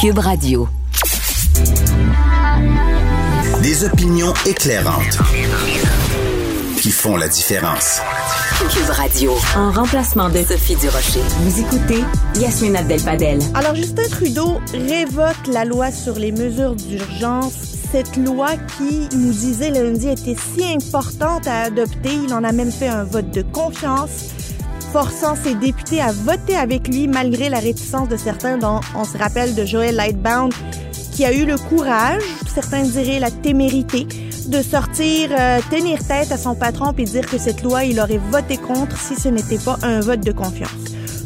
Cube Radio. Des opinions éclairantes qui font la différence. Cube Radio. En remplacement de Sophie Durocher. Vous écoutez Yasmine Abdel-Fadel. Alors, Justin Trudeau révoque la loi sur les mesures d'urgence. Cette loi qui, nous disait lundi, était si importante à adopter. Il en a même fait un vote de confiance forçant ses députés à voter avec lui malgré la réticence de certains, dont on se rappelle de Joël Lightbound, qui a eu le courage, certains diraient la témérité, de sortir, euh, tenir tête à son patron et dire que cette loi, il aurait voté contre si ce n'était pas un vote de confiance.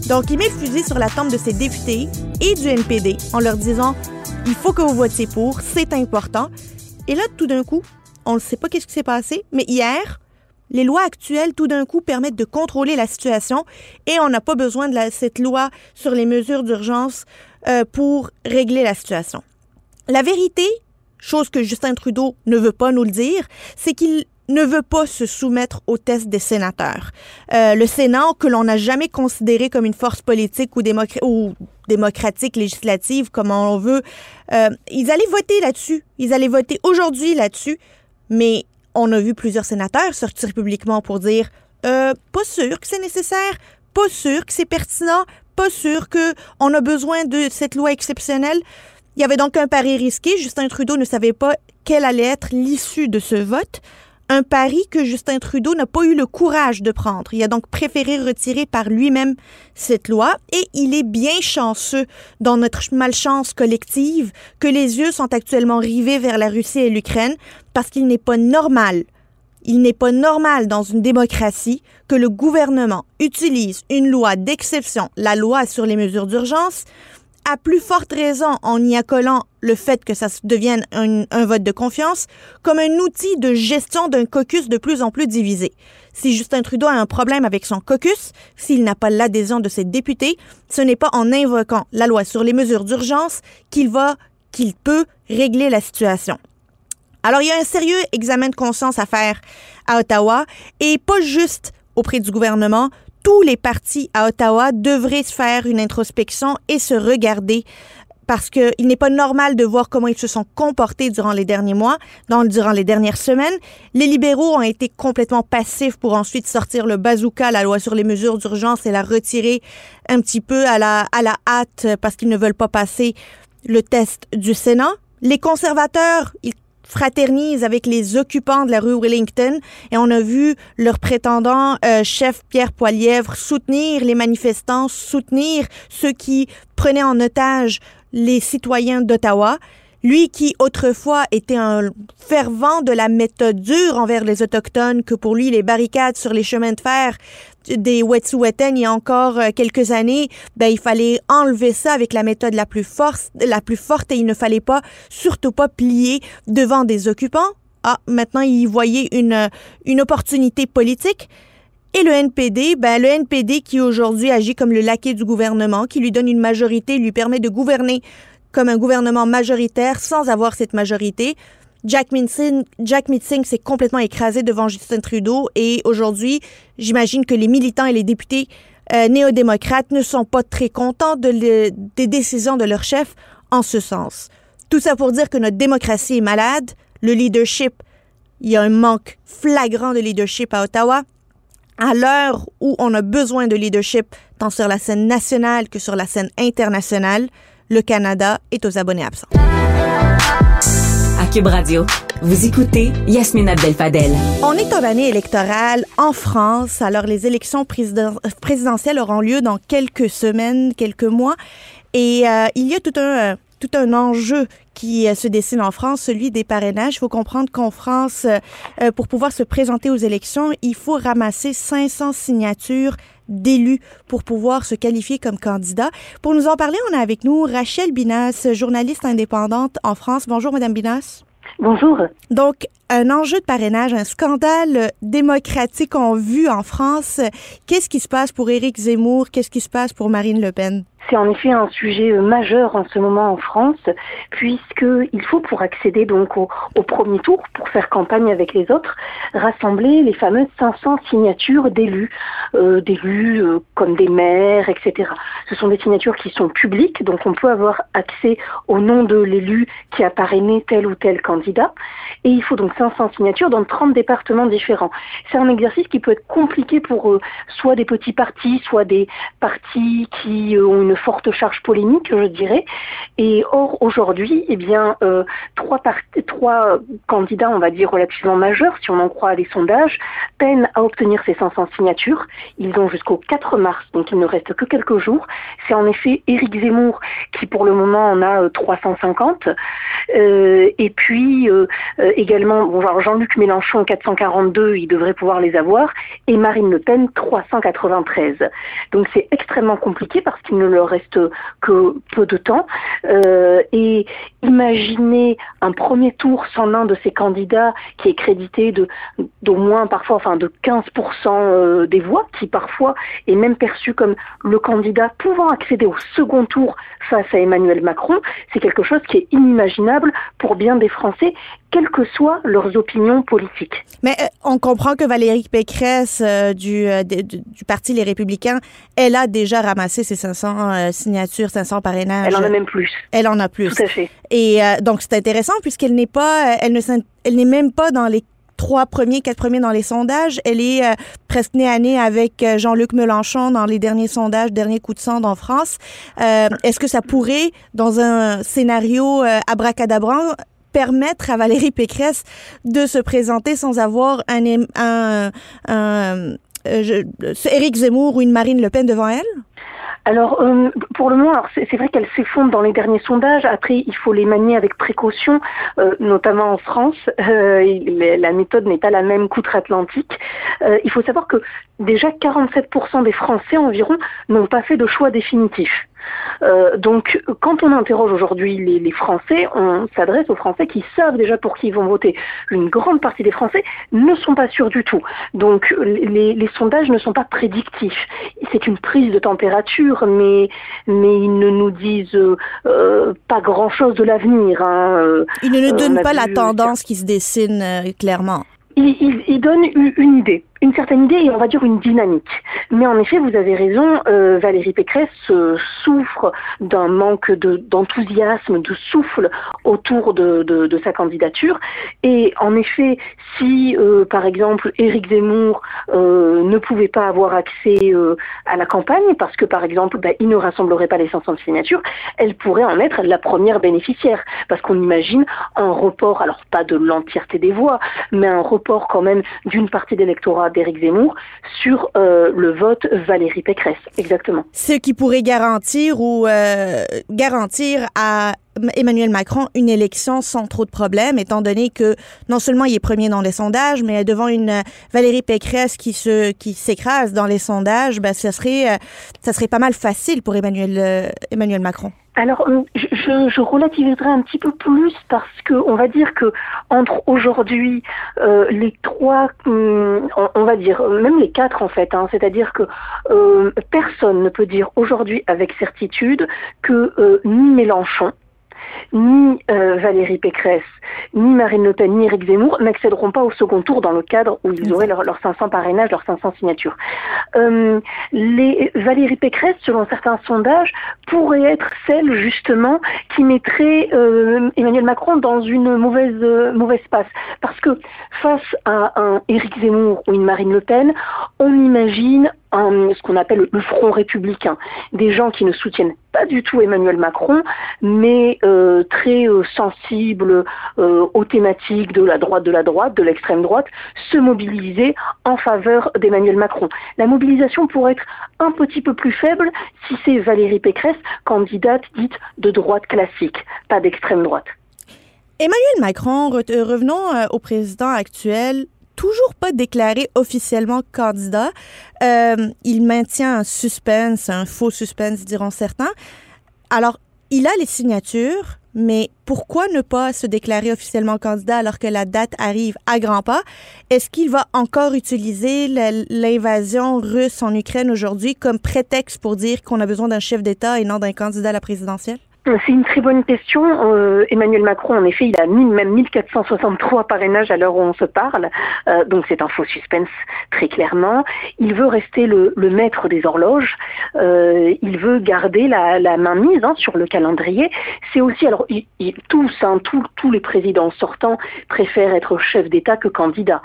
Donc, il met le fusil sur la tombe de ses députés et du NPD en leur disant il faut que vous votiez pour, c'est important. Et là, tout d'un coup, on ne sait pas qu'est-ce qui s'est passé, mais hier, les lois actuelles, tout d'un coup, permettent de contrôler la situation et on n'a pas besoin de cette loi sur les mesures d'urgence euh, pour régler la situation. La vérité, chose que Justin Trudeau ne veut pas nous le dire, c'est qu'il ne veut pas se soumettre au test des sénateurs. Euh, le Sénat, que l'on n'a jamais considéré comme une force politique ou, ou démocratique législative, comme on veut, euh, ils allaient voter là-dessus. Ils allaient voter aujourd'hui là-dessus. Mais on a vu plusieurs sénateurs sortir publiquement pour dire euh, pas sûr que c'est nécessaire, pas sûr que c'est pertinent, pas sûr qu'on a besoin de cette loi exceptionnelle. Il y avait donc un pari risqué. Justin Trudeau ne savait pas quelle allait être l'issue de ce vote. Un pari que Justin Trudeau n'a pas eu le courage de prendre. Il a donc préféré retirer par lui-même cette loi et il est bien chanceux dans notre malchance collective que les yeux sont actuellement rivés vers la Russie et l'Ukraine parce qu'il n'est pas normal il n'est pas normal dans une démocratie que le gouvernement utilise une loi d'exception, la loi sur les mesures d'urgence, à plus forte raison en y accolant le fait que ça devienne un, vote de confiance, comme un outil de gestion d'un caucus de plus en plus divisé. Si Justin Trudeau a un problème avec son caucus, s'il n'a pas l'adhésion de ses députés, ce n'est pas en invoquant la loi sur les mesures d'urgence qu'il va, qu'il peut régler la situation. Alors, il y a un sérieux examen de conscience à faire à Ottawa et pas juste auprès du gouvernement, tous les partis à Ottawa devraient se faire une introspection et se regarder parce qu'il n'est pas normal de voir comment ils se sont comportés durant les derniers mois, durant les dernières semaines. Les libéraux ont été complètement passifs pour ensuite sortir le bazooka, la loi sur les mesures d'urgence, et la retirer un petit peu à la, à la hâte parce qu'ils ne veulent pas passer le test du Sénat. Les conservateurs, ils fraternise avec les occupants de la rue Wellington et on a vu leur prétendant euh, chef Pierre Poilièvre soutenir les manifestants, soutenir ceux qui prenaient en otage les citoyens d'Ottawa. Lui qui autrefois était un fervent de la méthode dure envers les Autochtones, que pour lui les barricades sur les chemins de fer des Wet'suwet'en il y a encore euh, quelques années, ben il fallait enlever ça avec la méthode la plus forte, la plus forte et il ne fallait pas, surtout pas plier devant des occupants. Ah, maintenant il voyait une une opportunité politique. Et le NPD, ben le NPD qui aujourd'hui agit comme le laquais du gouvernement, qui lui donne une majorité, lui permet de gouverner comme un gouvernement majoritaire sans avoir cette majorité. Jack Mitzing, Jack s'est complètement écrasé devant Justin Trudeau et aujourd'hui, j'imagine que les militants et les députés euh, néo-démocrates ne sont pas très contents de des décisions de leur chef en ce sens. Tout ça pour dire que notre démocratie est malade, le leadership, il y a un manque flagrant de leadership à Ottawa. À l'heure où on a besoin de leadership tant sur la scène nationale que sur la scène internationale, le Canada est aux abonnés absents. Cube Radio, vous écoutez Yasmine Abdel-Fadel. On est en année électorale en France, alors les élections présidentielles auront lieu dans quelques semaines, quelques mois, et euh, il y a tout un euh, tout un enjeu qui euh, se dessine en France, celui des parrainages. Il faut comprendre qu'en France, pour pouvoir se présenter aux élections, il faut ramasser 500 signatures d'élus pour pouvoir se qualifier comme candidat. Pour nous en parler, on a avec nous Rachel Binas, journaliste indépendante en France. Bonjour, Madame Binas. Bonjour. Donc, un enjeu de parrainage, un scandale démocratique en vue en France. Qu'est-ce qui se passe pour Éric Zemmour? Qu'est-ce qui se passe pour Marine Le Pen? C'est en effet un sujet euh, majeur en ce moment en France, puisqu'il faut pour accéder donc au, premier tour, pour faire campagne avec les autres, rassembler les fameuses 500 signatures d'élus, euh, d'élus euh, comme des maires, etc. Ce sont des signatures qui sont publiques, donc on peut avoir accès au nom de l'élu qui a parrainé tel ou tel candidat. Et il faut donc 500 signatures dans 30 départements différents. C'est un exercice qui peut être compliqué pour soit des petits partis, soit des partis qui ont une forte charge polémique, je dirais. Et or, aujourd'hui, eh bien, euh, trois, trois candidats, on va dire, relativement majeurs, si on en croit les sondages, peinent à obtenir ces 500 signatures. Ils ont jusqu'au 4 mars, donc il ne reste que quelques jours. C'est en effet Éric Zemmour qui, pour le moment, en a 350. Euh, euh, et puis, également, bon, Jean-Luc Mélenchon, 442, il devrait pouvoir les avoir. Et Marine Le Pen, 393. Donc c'est extrêmement compliqué parce qu'il ne leur reste que peu de temps. Euh, et imaginez un premier tour sans l'un de ces candidats qui est crédité d'au moins parfois, enfin de 15% euh, des voix, qui parfois est même perçu comme le candidat pouvant accéder au second tour face à Emmanuel Macron, c'est quelque chose qui est inimaginable pour bien des Français, quelles que soient leurs opinions politiques. Mais euh, on comprend que Valérie Pécresse du, du, Parti Les Républicains, elle a déjà ramassé ses 500 euh, signature, 500 parrainages. Elle en a même plus. Elle en a plus. Tout à fait. Et euh, donc, c'est intéressant puisqu'elle n'est pas, euh, elle ne, elle n'est même pas dans les trois premiers, quatre premiers dans les sondages. Elle est presque née à nez avec Jean-Luc Mélenchon dans les derniers sondages, dernier coup de sonde en France. Est-ce que ça pourrait, dans un scénario abracadabra, permettre à Valérie Pécresse de se présenter sans avoir un, un, Éric Zemmour ou une Marine Le Pen devant elle? Alors, euh, pour le moment, c'est vrai qu'elle s'effondre dans les derniers sondages. Après, il faut les manier avec précaution, euh, notamment en France. Euh, la méthode n'est pas la même qu'outre-Atlantique. il faut savoir que déjà 47% des Français environ n'ont pas fait de choix définitif. Euh, donc, quand on interroge aujourd'hui les, Français, on s'adresse aux Français qui savent déjà pour qui ils vont voter. Une grande partie des Français ne sont pas sûrs du tout. Donc, les, sondages ne sont pas prédictifs. C'est une prise de température, mais, mais ils ne nous disent euh, pas grand-chose de l'avenir. Hein. Ils ne nous donnent pas la tendance qui se dessine euh, clairement. Ils, ils donnent une idée une certaine idée et on va dire une dynamique. Mais en effet, vous avez raison, euh, Valérie Pécresse euh, souffre d'un manque d'enthousiasme, de, souffle autour de, sa candidature. Et en effet, si euh, par exemple Éric Zemmour ne pouvait pas avoir accès à la campagne parce que par exemple bah, il ne rassemblerait pas les 500 signatures, elle pourrait en être la première bénéficiaire parce qu'on imagine un report, alors pas de l'entièreté des voix, mais un report quand même d'une partie d'électorat d'Éric Zemmour sur euh, le vote Valérie Pécresse, exactement. Ce qui pourrait garantir ou euh, garantir à Emmanuel Macron une élection sans trop de problèmes, étant donné que non seulement il est premier dans les sondages, mais devant une euh, Valérie Pécresse qui se qui s'écrase dans les sondages, ben, ça serait ça serait pas mal facile pour Emmanuel Emmanuel Macron. Alors, euh, je, relativiserai un petit peu plus parce que on va dire que entre aujourd'hui euh, les trois, hum, on, va dire même les quatre en fait, hein, c'est-à-dire que euh, personne ne peut dire aujourd'hui avec certitude que ni Mélenchon ni euh, Valérie Pécresse, ni Marine Le Pen, ni Éric Zemmour n'accéderont pas au second tour dans le cadre où ils auraient leurs 500 parrainages, leurs 500 signatures. Euh, les, Valérie Pécresse, selon certains sondages, pourrait être celle justement qui mettrait euh, Emmanuel Macron dans une mauvaise mauvaise passe, parce que face à un Éric Zemmour ou une Marine Le Pen, on imagine ce qu'on appelle le front républicain, des gens qui ne soutiennent pas du tout Emmanuel Macron, mais euh, très euh, sensibles euh, aux thématiques de la droite, de la droite, de l'extrême droite, se mobiliser en faveur d'Emmanuel Macron. La mobilisation pourrait être un petit peu plus faible si c'est Valérie Pécresse, candidate dite de droite classique, pas d'extrême droite. Emmanuel Macron, revenons au président actuel toujours pas déclaré officiellement candidat. Euh, il maintient un suspense, un faux suspense, diront certains. Alors, il a les signatures, mais pourquoi ne pas se déclarer officiellement candidat alors que la date arrive à grands pas? Est-ce qu'il va encore utiliser l'invasion russe en Ukraine aujourd'hui comme prétexte pour dire qu'on a besoin d'un chef d'État et non d'un candidat à la présidentielle? C'est une très bonne question. Euh, Emmanuel Macron, en effet, il a mis même 1463 parrainages à l'heure où on se parle. Euh, donc c'est un faux suspense, très clairement. Il veut rester le, maître des horloges. Euh, il veut garder la, la main mise hein, sur le calendrier. C'est aussi, alors tous, hein, tous, les présidents sortants préfèrent être chef d'État que candidat.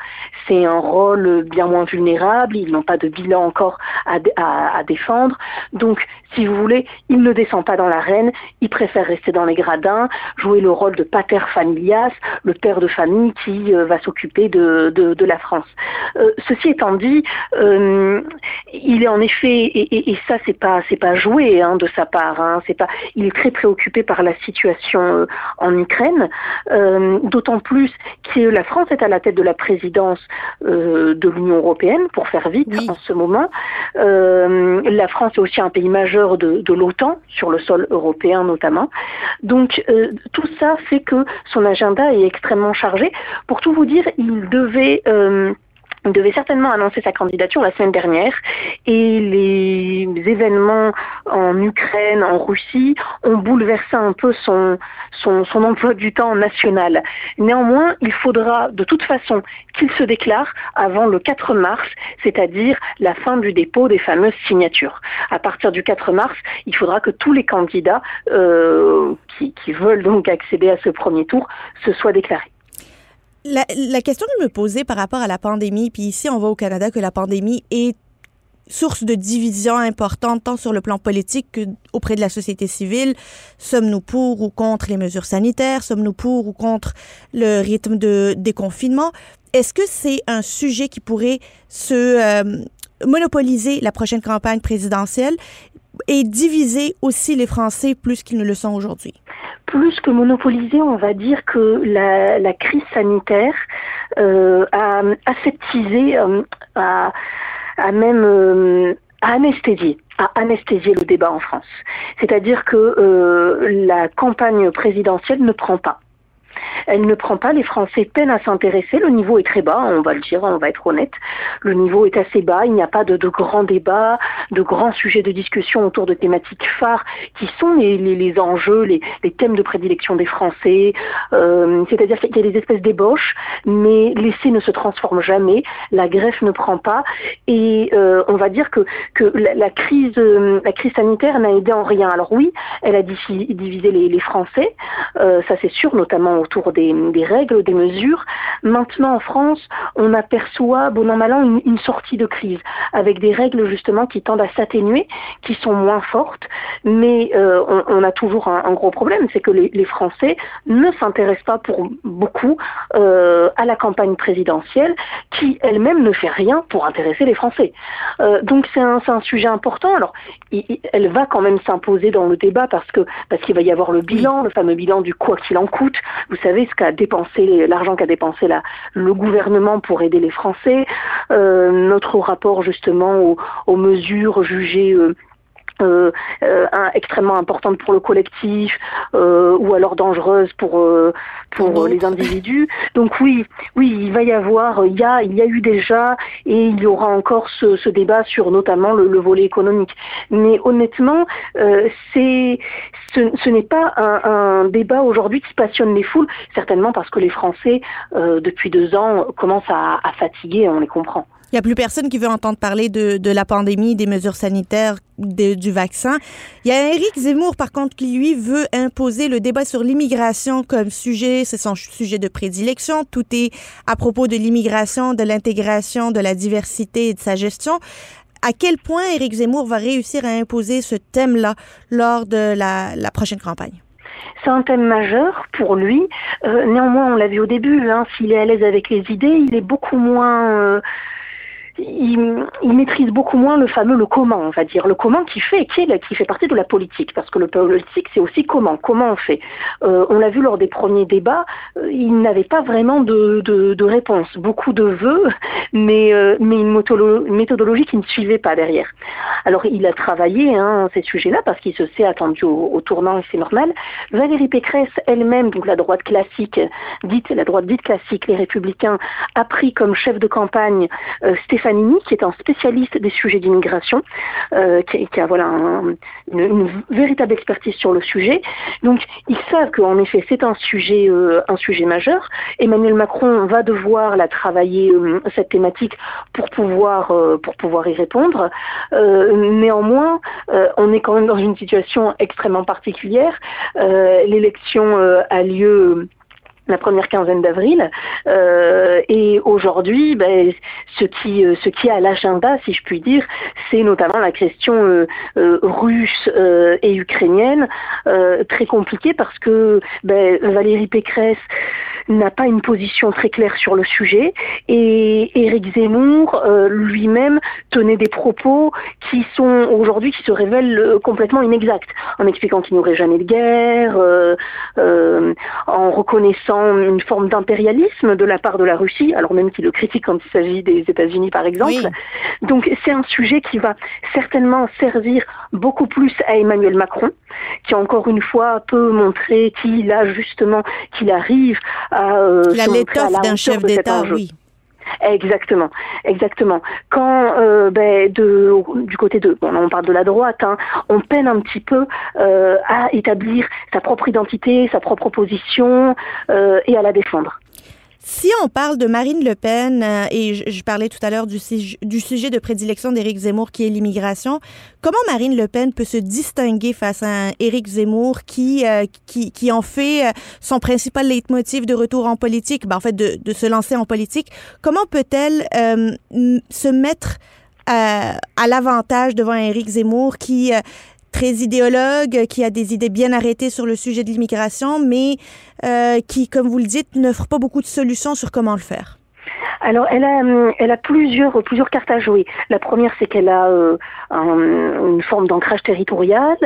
C'est un rôle bien moins vulnérable. Ils n'ont pas de bilan encore à, à, défendre. Donc, si vous voulez, il ne descend pas dans l'arène préfère rester dans les gradins, jouer le rôle de pater familias, le père de famille qui euh, va s'occuper de, de, la France. Euh, ceci étant dit, euh, il est en effet, et, et, ça c'est pas c'est pas joué hein, de sa part, hein, c'est pas, il est très préoccupé par la situation en Ukraine, d'autant plus que la France est à la tête de la présidence de l'Union européenne, pour faire vite en ce moment. La France est aussi un pays majeur de, l'OTAN sur le sol européen notamment donc euh, tout ça fait que son agenda est extrêmement chargé. Pour tout vous dire, il devait euh, devait certainement annoncer sa candidature la semaine dernière et les événements en Ukraine, en Russie, ont bouleversé un peu son, son, emploi du temps national. Néanmoins, il faudra de toute façon qu'il se déclare avant le 4 mars, c'est-à-dire la fin du dépôt des fameuses signatures. À partir du 4 mars, il faudra que tous les candidats euh, qui, qui veulent donc accéder à ce premier tour se soient déclarés. La, question que je me posais par rapport à la pandémie, puis ici on voit au Canada que la pandémie est source de division importante tant sur le plan politique que auprès de la société civile. Sommes-nous pour ou contre les mesures sanitaires? Sommes-nous pour ou contre le rythme de déconfinement? Est-ce que c'est un sujet qui pourrait se euh, monopoliser la prochaine campagne présidentielle et diviser aussi les Français plus qu'ils ne le sont aujourd'hui? Plus que monopoliser, on va dire que la, crise sanitaire euh, a aseptisé, euh, a, même euh, anesthésié à anesthésier le débat en France. C'est-à-dire que la campagne présidentielle ne prend pas. Elle ne prend pas, les Français peinent à s'intéresser, le niveau est très bas, on va le dire, on va être honnête, le niveau est assez bas, il n'y a pas de, grands débats, de grands sujets de discussion autour de thématiques phares qui sont les, enjeux, les, thèmes de prédilection des Français, euh, c'est-à-dire qu'il y a des espèces d'ébauches, mais l'essai ne se transforme jamais, la greffe ne prend pas, et euh, on va dire que, que la, crise, euh, la crise sanitaire n'a aidé en rien. Alors oui, elle a divisé les, les Français, ça c'est sûr, notamment autour des, règles, des mesures. Maintenant, en France, on aperçoit, bon an, mal an, une, sortie de crise, avec des règles justement qui tendent à s'atténuer, qui sont moins fortes, mais euh, on, a toujours un, gros problème, c'est que les, Français ne s'intéressent pas pour beaucoup euh, à la campagne présidentielle, qui elle-même ne fait rien pour intéresser les Français. Euh, donc c'est un, un, sujet important. Alors, elle va quand même s'imposer dans le débat parce que parce qu'il va y avoir le bilan, le fameux bilan du quoi qu'il en coûte. Vous savez ce qu'a dépensé l'argent qu'a dépensé la, le gouvernement pour aider les Français. Euh, notre rapport justement aux, aux mesures jugées euh, euh, euh extrêmement importante pour le collectif euh, ou alors dangereuse pour pour les individus. Donc oui, oui, il va y avoir, il y a il y a eu déjà et il y aura encore ce, ce débat sur notamment le, le, volet économique. Mais honnêtement, c'est ce, ce n'est pas un, un débat aujourd'hui qui passionne les foules, certainement parce que les Français depuis deux ans commencent à, à fatiguer, on les comprend. Il n'y a plus personne qui veut entendre parler de, de la pandémie, des mesures sanitaires, du vaccin. Il y a Éric Zemmour, par contre, qui, lui, veut imposer le débat sur l'immigration comme sujet. C'est son sujet de prédilection. Tout est à propos de l'immigration, de l'intégration, de la diversité et de sa gestion. À quel point Éric Zemmour va réussir à imposer ce thème-là lors de la, prochaine campagne? C'est un thème majeur pour lui. Euh, néanmoins, on l'a vu au début, hein, s'il est à l'aise avec les idées, il est beaucoup moins... Euh, il, maîtrise beaucoup moins le fameux le comment, on va dire, le comment qui fait, qui, est, qui fait partie de la politique, parce que le politique, c'est aussi comment, comment on fait. Euh, on l'a vu lors des premiers débats, euh, il n'avait pas vraiment de, de, réponse, beaucoup de vœux, mais, euh, mais une, méthodologie qui ne suivait pas derrière. Alors il a travaillé hein, ces sujets-là parce qu'il se s'est attendu au, tournant et c'est normal. Valérie Pécresse elle-même, donc la droite classique, dite la droite dite classique, les Républicains, a pris comme chef de campagne Qui est un spécialiste des sujets d'immigration, euh, qui, a voilà une, véritable expertise sur le sujet. Donc ils savent qu'en effet c'est un sujet euh, un sujet majeur. Emmanuel Macron va devoir la travailler euh, cette thématique pour pouvoir pour pouvoir y répondre. néanmoins, on est quand même dans une situation extrêmement particulière. L'élection a lieu la première quinzaine d'avril. Euh, et aujourd'hui, ben, ce qui euh, ce qui est à l'agenda, si je puis dire, c'est notamment la question euh, russe et ukrainienne, très compliquée parce que ben, Valérie Pécresse n'a pas une position très claire sur le sujet et Éric Zemmour lui-même tenait des propos qui sont aujourd'hui qui se révèlent complètement inexacts, en expliquant qu'il n'y aurait jamais de guerre, en reconnaissant une forme d'impérialisme de la part de la Russie, alors même qu'il le critique quand il s'agit des États-Unis par exemple. Donc c'est un sujet qui va certainement servir beaucoup plus à Emmanuel Macron, qui encore une fois peut montrer qu'il a justement, qu'il arrive à... Euh, la l'étoffe d'un chef d'État, oui. Exactement, exactement. Quand euh, ben, de, du côté de, bon, on parle de la droite, hein, on peine un petit peu euh, à établir sa propre identité, sa propre position euh, et à la défendre. Si on parle de Marine Le Pen, euh, et je, parlais tout à l'heure du, du, sujet de prédilection d'Éric Zemmour qui est l'immigration, comment Marine Le Pen peut se distinguer face à Éric Zemmour qui, euh, qui, qui, en fait euh, son principal leitmotiv de retour en politique, ben, en fait de, de, se lancer en politique? Comment peut-elle se mettre à l'avantage devant Éric Zemmour qui très idéologue, qui a des idées bien arrêtées sur le sujet de l'immigration, mais euh, qui, comme vous le dites, n'offre pas beaucoup de solutions sur comment le faire. Alors, elle a, euh, a plusieurs, cartes à jouer. La première, c'est qu'elle a euh, une forme d'ancrage territorial.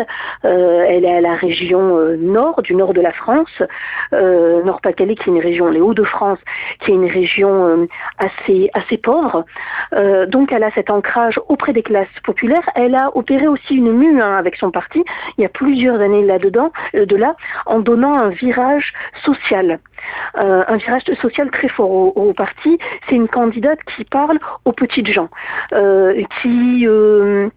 Euh, elle est à la région nord, du nord de la France, Nord-Pas-de-Calais, qui est une région, les Hauts-de-France, qui est une région assez, assez pauvre. donc, elle a cet ancrage auprès des classes populaires. Elle a opéré aussi une mue hein, avec son parti, il y a plusieurs années là-dedans, de là, en donnant un virage social. un virage social très fort au parti c'est une candidate qui parle aux petites gens, euh, qui euh,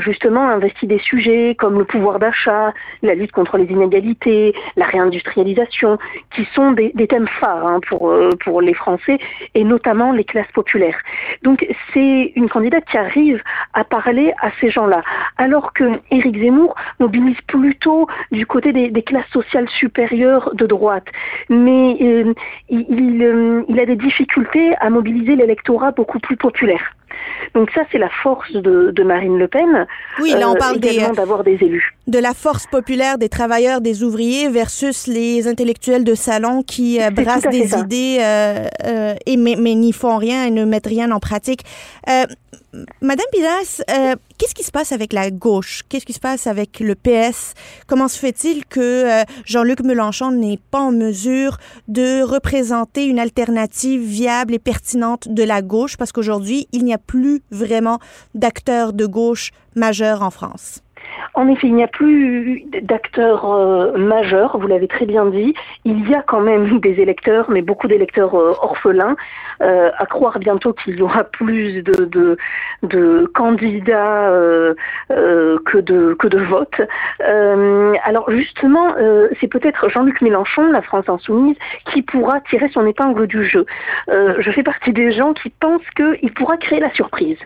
justement investi des sujets comme le pouvoir d'achat, la lutte contre les inégalités, la réindustrialisation, qui sont des, thèmes phares hein, pour, euh, pour les Français et notamment les classes populaires. Donc c'est une candidate qui arrive à parler à ces gens-là, alors que Éric Zemmour mobilise plutôt du côté des, classes sociales supérieures de droite, mais euh, euh, il a des difficultés à mobiliser l'électorat beaucoup plus populaire. Donc ça, c'est la force de, Marine Le Pen. Oui, là, on euh, parle d'avoir des élus. De la force populaire des travailleurs, des ouvriers versus les intellectuels de salon qui euh, brassent des idées euh, et mais, mais n'y font rien et ne mettent rien en pratique. Madame Pilas, euh, qu'est-ce qui se passe avec la gauche? Qu'est-ce qui se passe avec le PS? Comment se fait-il que euh, Jean-Luc Mélenchon n'est pas en mesure de représenter une alternative viable et pertinente de la gauche? Parce qu'aujourd'hui, il n'y a plus vraiment d'acteurs de gauche majeurs en France. En effet, il n'y a plus d'acteurs euh, majeurs, vous l'avez très bien dit. Il y a quand même des électeurs, mais beaucoup d'électeurs euh, orphelins. Euh, à croire bientôt qu'il y aura plus de, de, candidats que, de, que de votes. alors justement, c'est peut-être Jean-Luc Mélenchon, la France insoumise, qui pourra tirer son épingle du jeu. je fais partie des gens qui pensent qu'il pourra créer la surprise.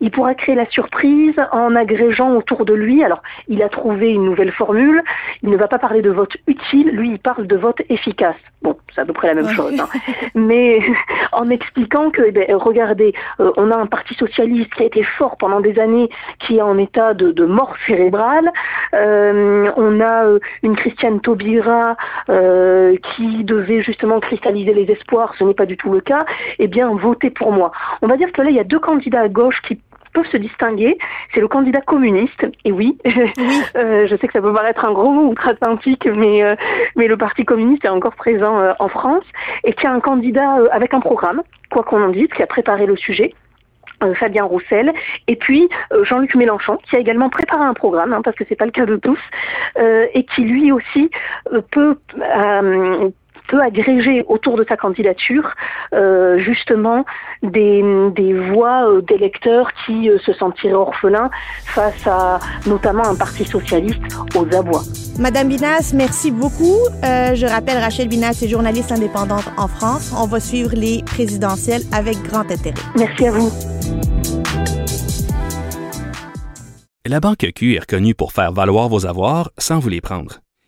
Il pourra créer la surprise en agrégeant autour de lui alors, il a trouvé une nouvelle formule. Il ne va pas parler de vote utile. Lui, il parle de vote efficace. Bon, c'est à peu près la même chose. Hein. Mais en expliquant que, eh ben, regardez, euh, on a un parti socialiste qui a été fort pendant des années, qui est en état de, mort cérébrale. Euh, on a une Christiane Taubira qui devait justement cristalliser les espoirs, ce n'est pas du tout le cas, eh bien, votez pour moi. On va dire que là, il y a deux candidats à gauche qui peuvent se distinguer, c'est le candidat communiste. Et oui, euh, je sais que ça peut paraître un gros mot outre-Atlantique, mais, euh, mais le Parti communiste est encore présent euh, en France et qui a un candidat avec un programme, quoi qu'on en dise, qui a préparé le sujet. Fabien Roussel, et puis Jean-Luc Mélenchon, qui a également préparé un programme, hein, parce que c'est pas le cas de tous, et qui lui aussi peut peut agréger autour de sa candidature euh, justement des, des voix euh, d'électeurs qui euh, se sentiraient orphelins face à notamment un parti socialiste aux abois. Madame Binas, merci beaucoup. je rappelle, Rachel Binas est journaliste indépendante en France. On va suivre les présidentielles avec grand intérêt. Merci à vous. La Banque Q est reconnue pour faire valoir vos avoirs sans vous les prendre.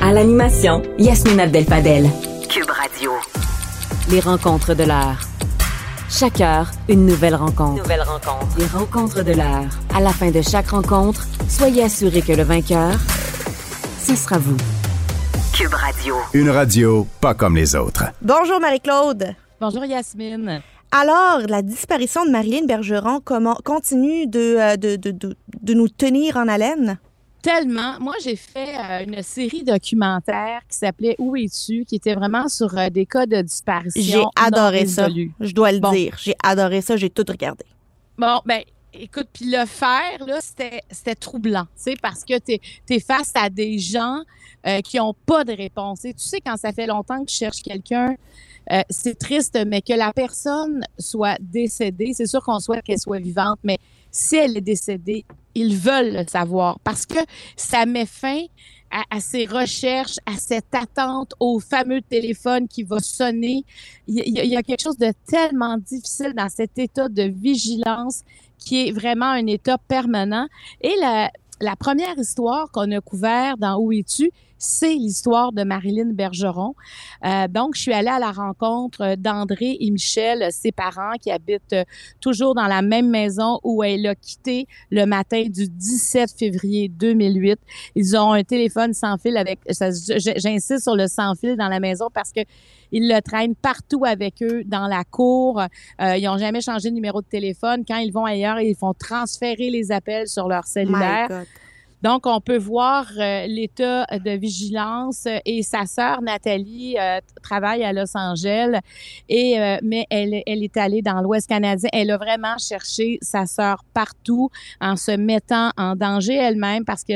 À l'animation, Yasmine Abdel-Fadel. Cube Radio. Les rencontres de l'heure. Chaque heure, une nouvelle rencontre. Nouvelle rencontre. Les rencontres de l'heure. À la fin de chaque rencontre, soyez assurés que le vainqueur, ce sera vous. Cube Radio. Une radio pas comme les autres. Bonjour Marie-Claude. Bonjour Yasmine. Alors, la disparition de Marilyn Bergeron comment, continue de, de, de, de nous tenir en haleine? Tellement. Moi, j'ai fait euh, une série documentaire qui s'appelait Où es-tu, qui était vraiment sur euh, des cas de disparition. J'ai adoré ça. Je dois le dire. J'ai adoré ça. J'ai tout regardé. Bon, ben, écoute, puis le faire, là, c'était troublant, tu sais, parce que tu es, face à des gens euh, qui n'ont pas de réponse. tu sais, quand ça fait longtemps que tu cherches quelqu'un, c'est triste, mais que la personne soit décédée, c'est sûr qu'on souhaite qu'elle soit vivante, mais si elle est décédée, ils veulent le savoir parce que ça met fin à, ces recherches, à cette attente au fameux téléphone qui va sonner. Il y, a, quelque chose de tellement difficile dans cet état de vigilance qui est vraiment un état permanent. Et la, la première histoire qu'on a couvert dans Où es-tu, c'est l'histoire de Marilyn Bergeron. Euh, donc, je suis allée à la rencontre d'André et Michel, ses parents, qui habitent toujours dans la même maison où elle a quitté le matin du 17 février 2008. Ils ont un téléphone sans fil avec, j'insiste sur le sans fil dans la maison parce que ils le traînent partout avec eux dans la cour. Euh, ils n'ont jamais changé de numéro de téléphone. Quand ils vont ailleurs, ils font transférer les appels sur leur cellulaire. Donc, on peut voir euh, l'état de vigilance et sa sœur Nathalie euh, travaille à Los Angeles et euh, mais elle, elle est allée dans l'Ouest canadien. Elle a vraiment cherché sa sœur partout en se mettant en danger elle-même parce que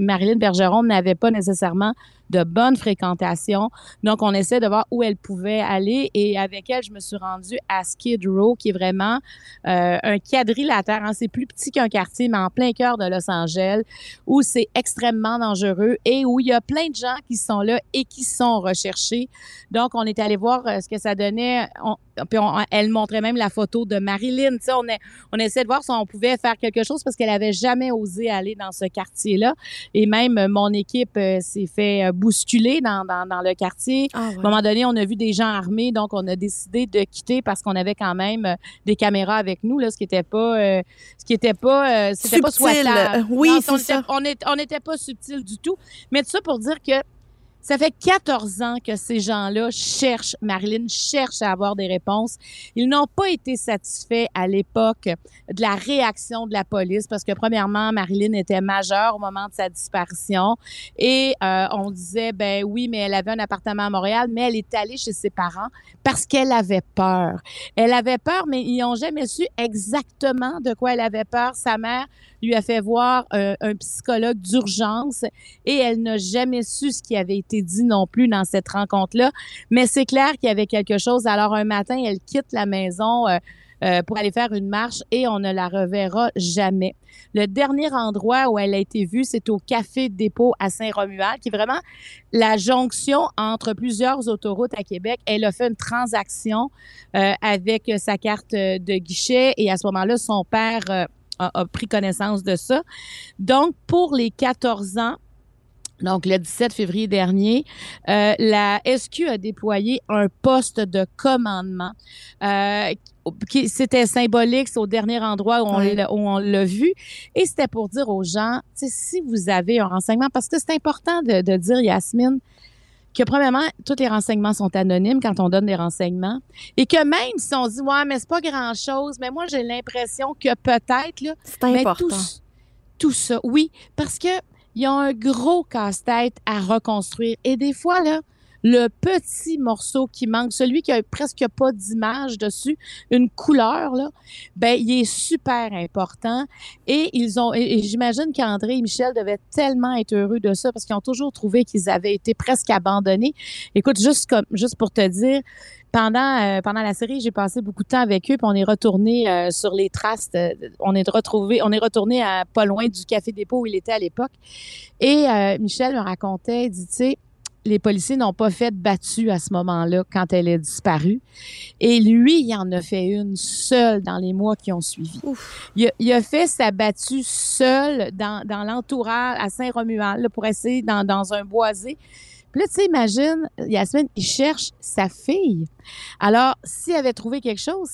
Marilyn Bergeron n'avait pas nécessairement de bonne fréquentation. Donc, on essaie de voir où elle pouvait aller et avec elle, je me suis rendue à Skid Row, qui est vraiment euh, un quadrilatère. Hein. C'est plus petit qu'un quartier, mais en plein cœur de Los Angeles, où c'est extrêmement dangereux et où il y a plein de gens qui sont là et qui sont recherchés. Donc, on est allé voir euh, ce que ça donnait. Puis elle montrait même la photo de Marilyn. Tu sais, on, est, on essaie de voir si on pouvait faire quelque chose parce qu'elle avait jamais osé aller dans ce quartier-là. Et même euh, mon équipe s'est fait bousculé dans, dans, dans le quartier. Ah, à un moment donné, on a vu des gens armés, donc on a décidé de quitter parce qu'on avait quand même euh, des caméras avec nous, là, ce qui était pas, euh, ce qui était pas, euh, c'était pas souhaitable. Oui, c'est ça. On n'était pas subtil du tout. Mais tout ça pour dire que ça fait 14 ans que ces gens-là cherchent, Marilyn cherche à avoir des réponses. Ils n'ont pas été satisfaits à l'époque de la réaction de la police parce que premièrement, Marilyn était majeure au moment de sa disparition et euh, on disait ben oui, mais elle avait un appartement à Montréal, mais elle est allée chez ses parents parce qu'elle avait peur. Elle avait peur, mais ils n'ont jamais su exactement de quoi elle avait peur. Sa mère lui a fait voir euh, un psychologue d'urgence et elle n'a jamais su ce qui avait été dit non plus dans cette rencontre-là. Mais c'est clair qu'il y avait quelque chose. Alors un matin, elle quitte la maison. Euh, euh, pour aller faire une marche et on ne la reverra jamais. Le dernier endroit où elle a été vue, c'est au Café Dépôt à Saint-Romuald, qui est vraiment la jonction entre plusieurs autoroutes à Québec. Elle a fait une transaction avec sa carte de guichet et à ce moment-là, son père a, a pris connaissance de ça. Donc, pour les 14 ans, donc, le 17 février dernier, euh, la SQ a déployé un poste de commandement euh, qui c'était symbolique, c'est au dernier endroit où on l'a- vu. Et c'était pour dire aux gens, si vous avez un renseignement, parce que c'est important de, de dire, Yasmine, que premièrement, tous les renseignements sont anonymes quand on donne des renseignements. Et que même si on dit, ouais, mais c'est pas grand-chose, mais moi, j'ai l'impression que peut-être, là, C'est important. tout, tout ça, oui, parce que il y a un gros casse-tête à reconstruire. Et des fois, là, le petit morceau qui manque, celui qui a presque pas d'image dessus, une couleur, là, ben, il est super important. Et ils ont, et, j'imagine qu'André et Michel devaient tellement être heureux de ça parce qu'ils ont toujours trouvé qu'ils avaient été presque abandonnés. Écoute, juste comme, juste pour te dire, pendant, euh, pendant la série, j'ai passé beaucoup de temps avec eux, puis on est retourné euh, sur les traces. de- on est retrouvé, on est retourné à pas loin du café dépôt où il était à l'époque. Et euh, Michel me racontait, il dit, tu sais, les policiers n'ont pas fait de battue à ce moment-là quand elle est disparue. Et lui, il en a fait une seule dans les mois qui ont suivi. Il a, il a fait sa battue seul dans, dans l'entourage à Saint-Romuald pour essayer dans, dans un boisé. Puis là, tu sais, imagine, Yasmine, il cherche sa fille. Alors, s'il avait trouvé quelque chose,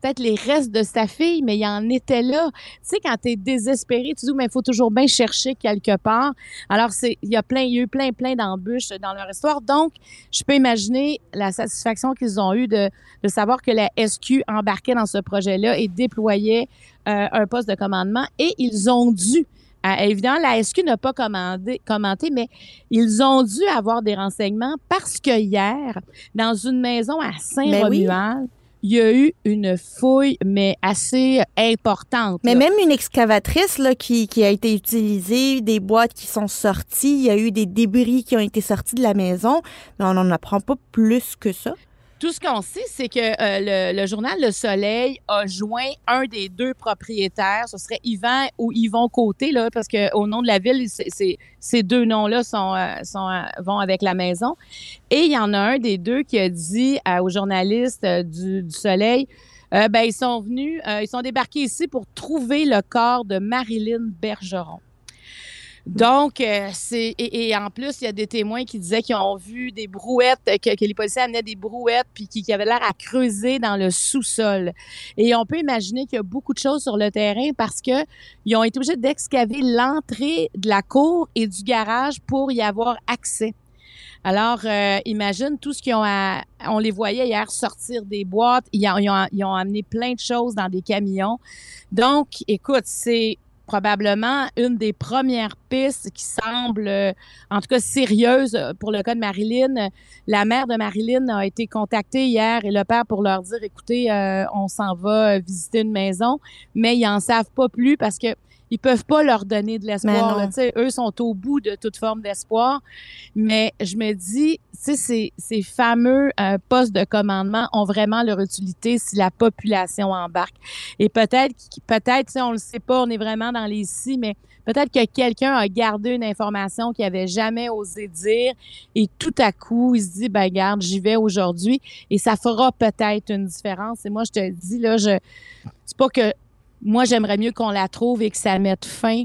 peut-être les restes de sa fille, mais il en était là. Tu sais, quand tu es désespéré, tu dis, mais il faut toujours bien chercher quelque part. Alors, c'est, il y a plein, il y a eu plein, plein d'embûches dans leur histoire. Donc, je peux imaginer la satisfaction qu'ils ont eue de, de savoir que la SQ embarquait dans ce projet-là et déployait euh, un poste de commandement. Et ils ont dû, euh, évidemment, la SQ n'a pas commandé, commenté, mais ils ont dû avoir des renseignements parce que hier, dans une maison à Saint-Romuald, il y a eu une fouille, mais assez importante. Mais là. même une excavatrice là, qui, qui a été utilisée, des boîtes qui sont sorties, il y a eu des débris qui ont été sortis de la maison, mais on n'en apprend pas plus que ça. Tout ce qu'on sait, c'est que euh, le, journal Le Soleil a joint un des deux propriétaires. Ce serait Yvan ou Yvon Côté, là, parce que au nom de la ville, ces deux noms-là sont, euh, euh, vont avec la maison. Et il y en a un des deux qui a dit aux journalistes du, Soleil, ben ils sont venus, ils sont débarqués ici pour trouver le corps de Marilyn Bergeron. Donc, euh, c'est et, en plus, il y a des témoins qui disaient qu'ils ont vu des brouettes, que, les policiers amenaient des brouettes, puis qui, avaient l'air à creuser dans le sous-sol. Et on peut imaginer qu'il y a beaucoup de choses sur le terrain parce que ils ont été obligés d'excaver l'entrée de la cour et du garage pour y avoir accès. Alors, euh, imagine tout ce qu'ils ont à, On les voyait hier sortir des boîtes. Ils ont amené plein de choses dans des camions. Donc, écoute, c'est probablement une des premières pistes qui semble, euh, en tout cas, sérieuse pour le cas de Marilyn. La mère de Marilyn a été contactée hier et le père pour leur dire, écoutez, euh, on s'en va visiter une maison, mais ils en savent pas plus parce que ils peuvent pas leur donner de Mais l'espoir. Eux sont au bout de toute forme d'espoir. Mais je me dis, ces, ces fameux euh, postes de commandement ont vraiment leur utilité si la population embarque. Et peut-être, peut-être, on le sait pas, on est vraiment dans les si, mais peut-être que quelqu'un a gardé une information qu'il avait jamais osé dire et tout à coup, il se dit, ben garde, j'y vais aujourd'hui et ça fera peut-être une différence. Et moi, je te dis, là, je, c'est pas que moi, j'aimerais mieux qu'on la trouve et que ça mette fin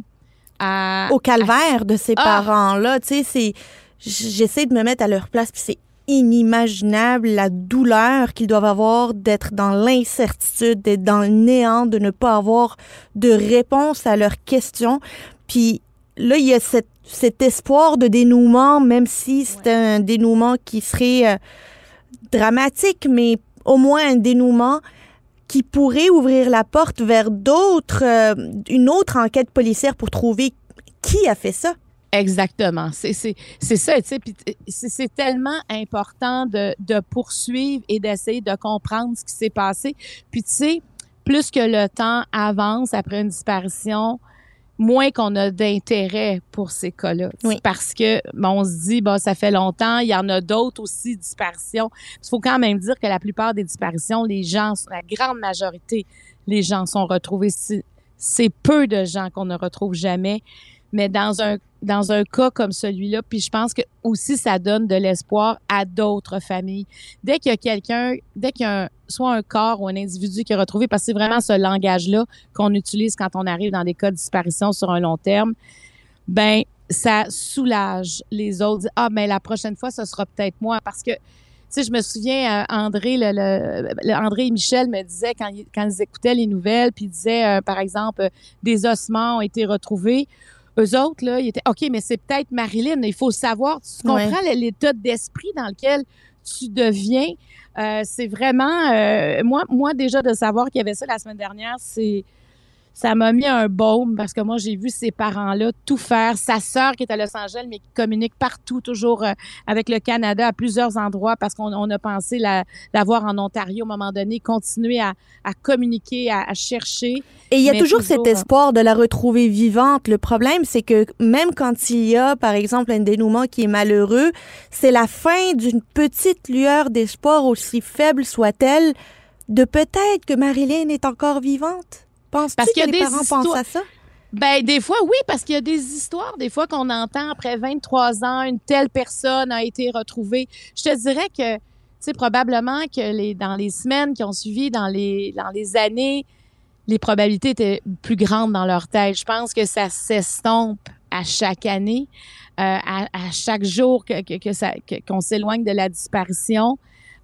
à, Au calvaire de ces Ah! parents-là, tu sais, c'est... J'essaie de me mettre à leur place, puis c'est inimaginable la douleur qu'ils doivent avoir d'être dans l'incertitude, d'être dans le néant, de ne pas avoir de réponse à leurs questions. Puis là, il y a cette- cet espoir de dénouement, même si c'est un dénouement qui serait euh, dramatique, mais au moins un dénouement qui pourrait ouvrir la porte vers d'autres, euh, une autre enquête policière pour trouver qui a fait ça. Exactement. C'est ça, tu sais. C'est c'est tellement important de, de poursuivre et d'essayer de comprendre ce qui s'est passé. Puis tu sais, plus que le temps avance après une disparition, moins qu'on a d'intérêt pour ces cas-là. Parce que on se dit, bon, ça fait longtemps, il y en a d'autres aussi, disparitions. Il faut quand même dire que la plupart des disparitions, les gens, la grande majorité, les gens sont retrouvés. C'est peu de gens qu'on ne retrouve jamais. Mais dans un dans un cas comme celui-là, puis je pense que aussi ça donne de l'espoir à d'autres familles. Dès qu'il y a quelqu'un, dès qu'il y a soit un corps ou un individu qui est retrouvé, parce que c'est vraiment ce langage-là qu'on utilise quand on arrive dans des cas de disparition sur un long terme, ben ça soulage les autres. Ah, mais la prochaine fois, ce sera peut-être moi, parce que tu sais, je me souviens, euh, André, le, André et Michel me disaient quand, quand ils écoutaient les nouvelles, puis ils disaient, euh, par exemple, euh, des ossements ont été retrouvés eux autres, là, ils étaient OK, mais c'est peut-être Marilyn. Il faut savoir, tu comprends l'état d'esprit dans lequel tu deviens. Euh, c'est vraiment, euh, moi, moi, déjà, de savoir qu'il y avait ça la semaine dernière, c'est ça m'a mis un baume parce que moi, j'ai vu ces parents-là tout faire. Sa sœur qui est à Los Angeles, mais qui communique partout, toujours euh, avec le Canada à plusieurs endroits parce qu'on on a pensé la, voir en Ontario à un moment donné, continuer à, à communiquer, à, chercher. Et il y a toujours, cet euh, espoir de la retrouver vivante. Le problème, c'est que même quand il y a, par exemple, un dénouement qui est malheureux, c'est la fin d'une petite lueur d'espoir, aussi faible soit-elle, de peut-être que Marilyn est encore vivante. Penses-tu parce que, les parents pensent à ça? Ben, des fois, oui, parce qu'il y a des histoires, des fois, qu'on entend après 23 ans, une telle personne a été retrouvée. Je te dirais que, tu sais, probablement que les, dans les semaines qui ont suivi, dans les, dans les années, les probabilités étaient plus grandes dans leur tête. Je pense que ça s'estompe à chaque année, euh, à, chaque jour que, que, que ça, qu'on s'éloigne de la disparition.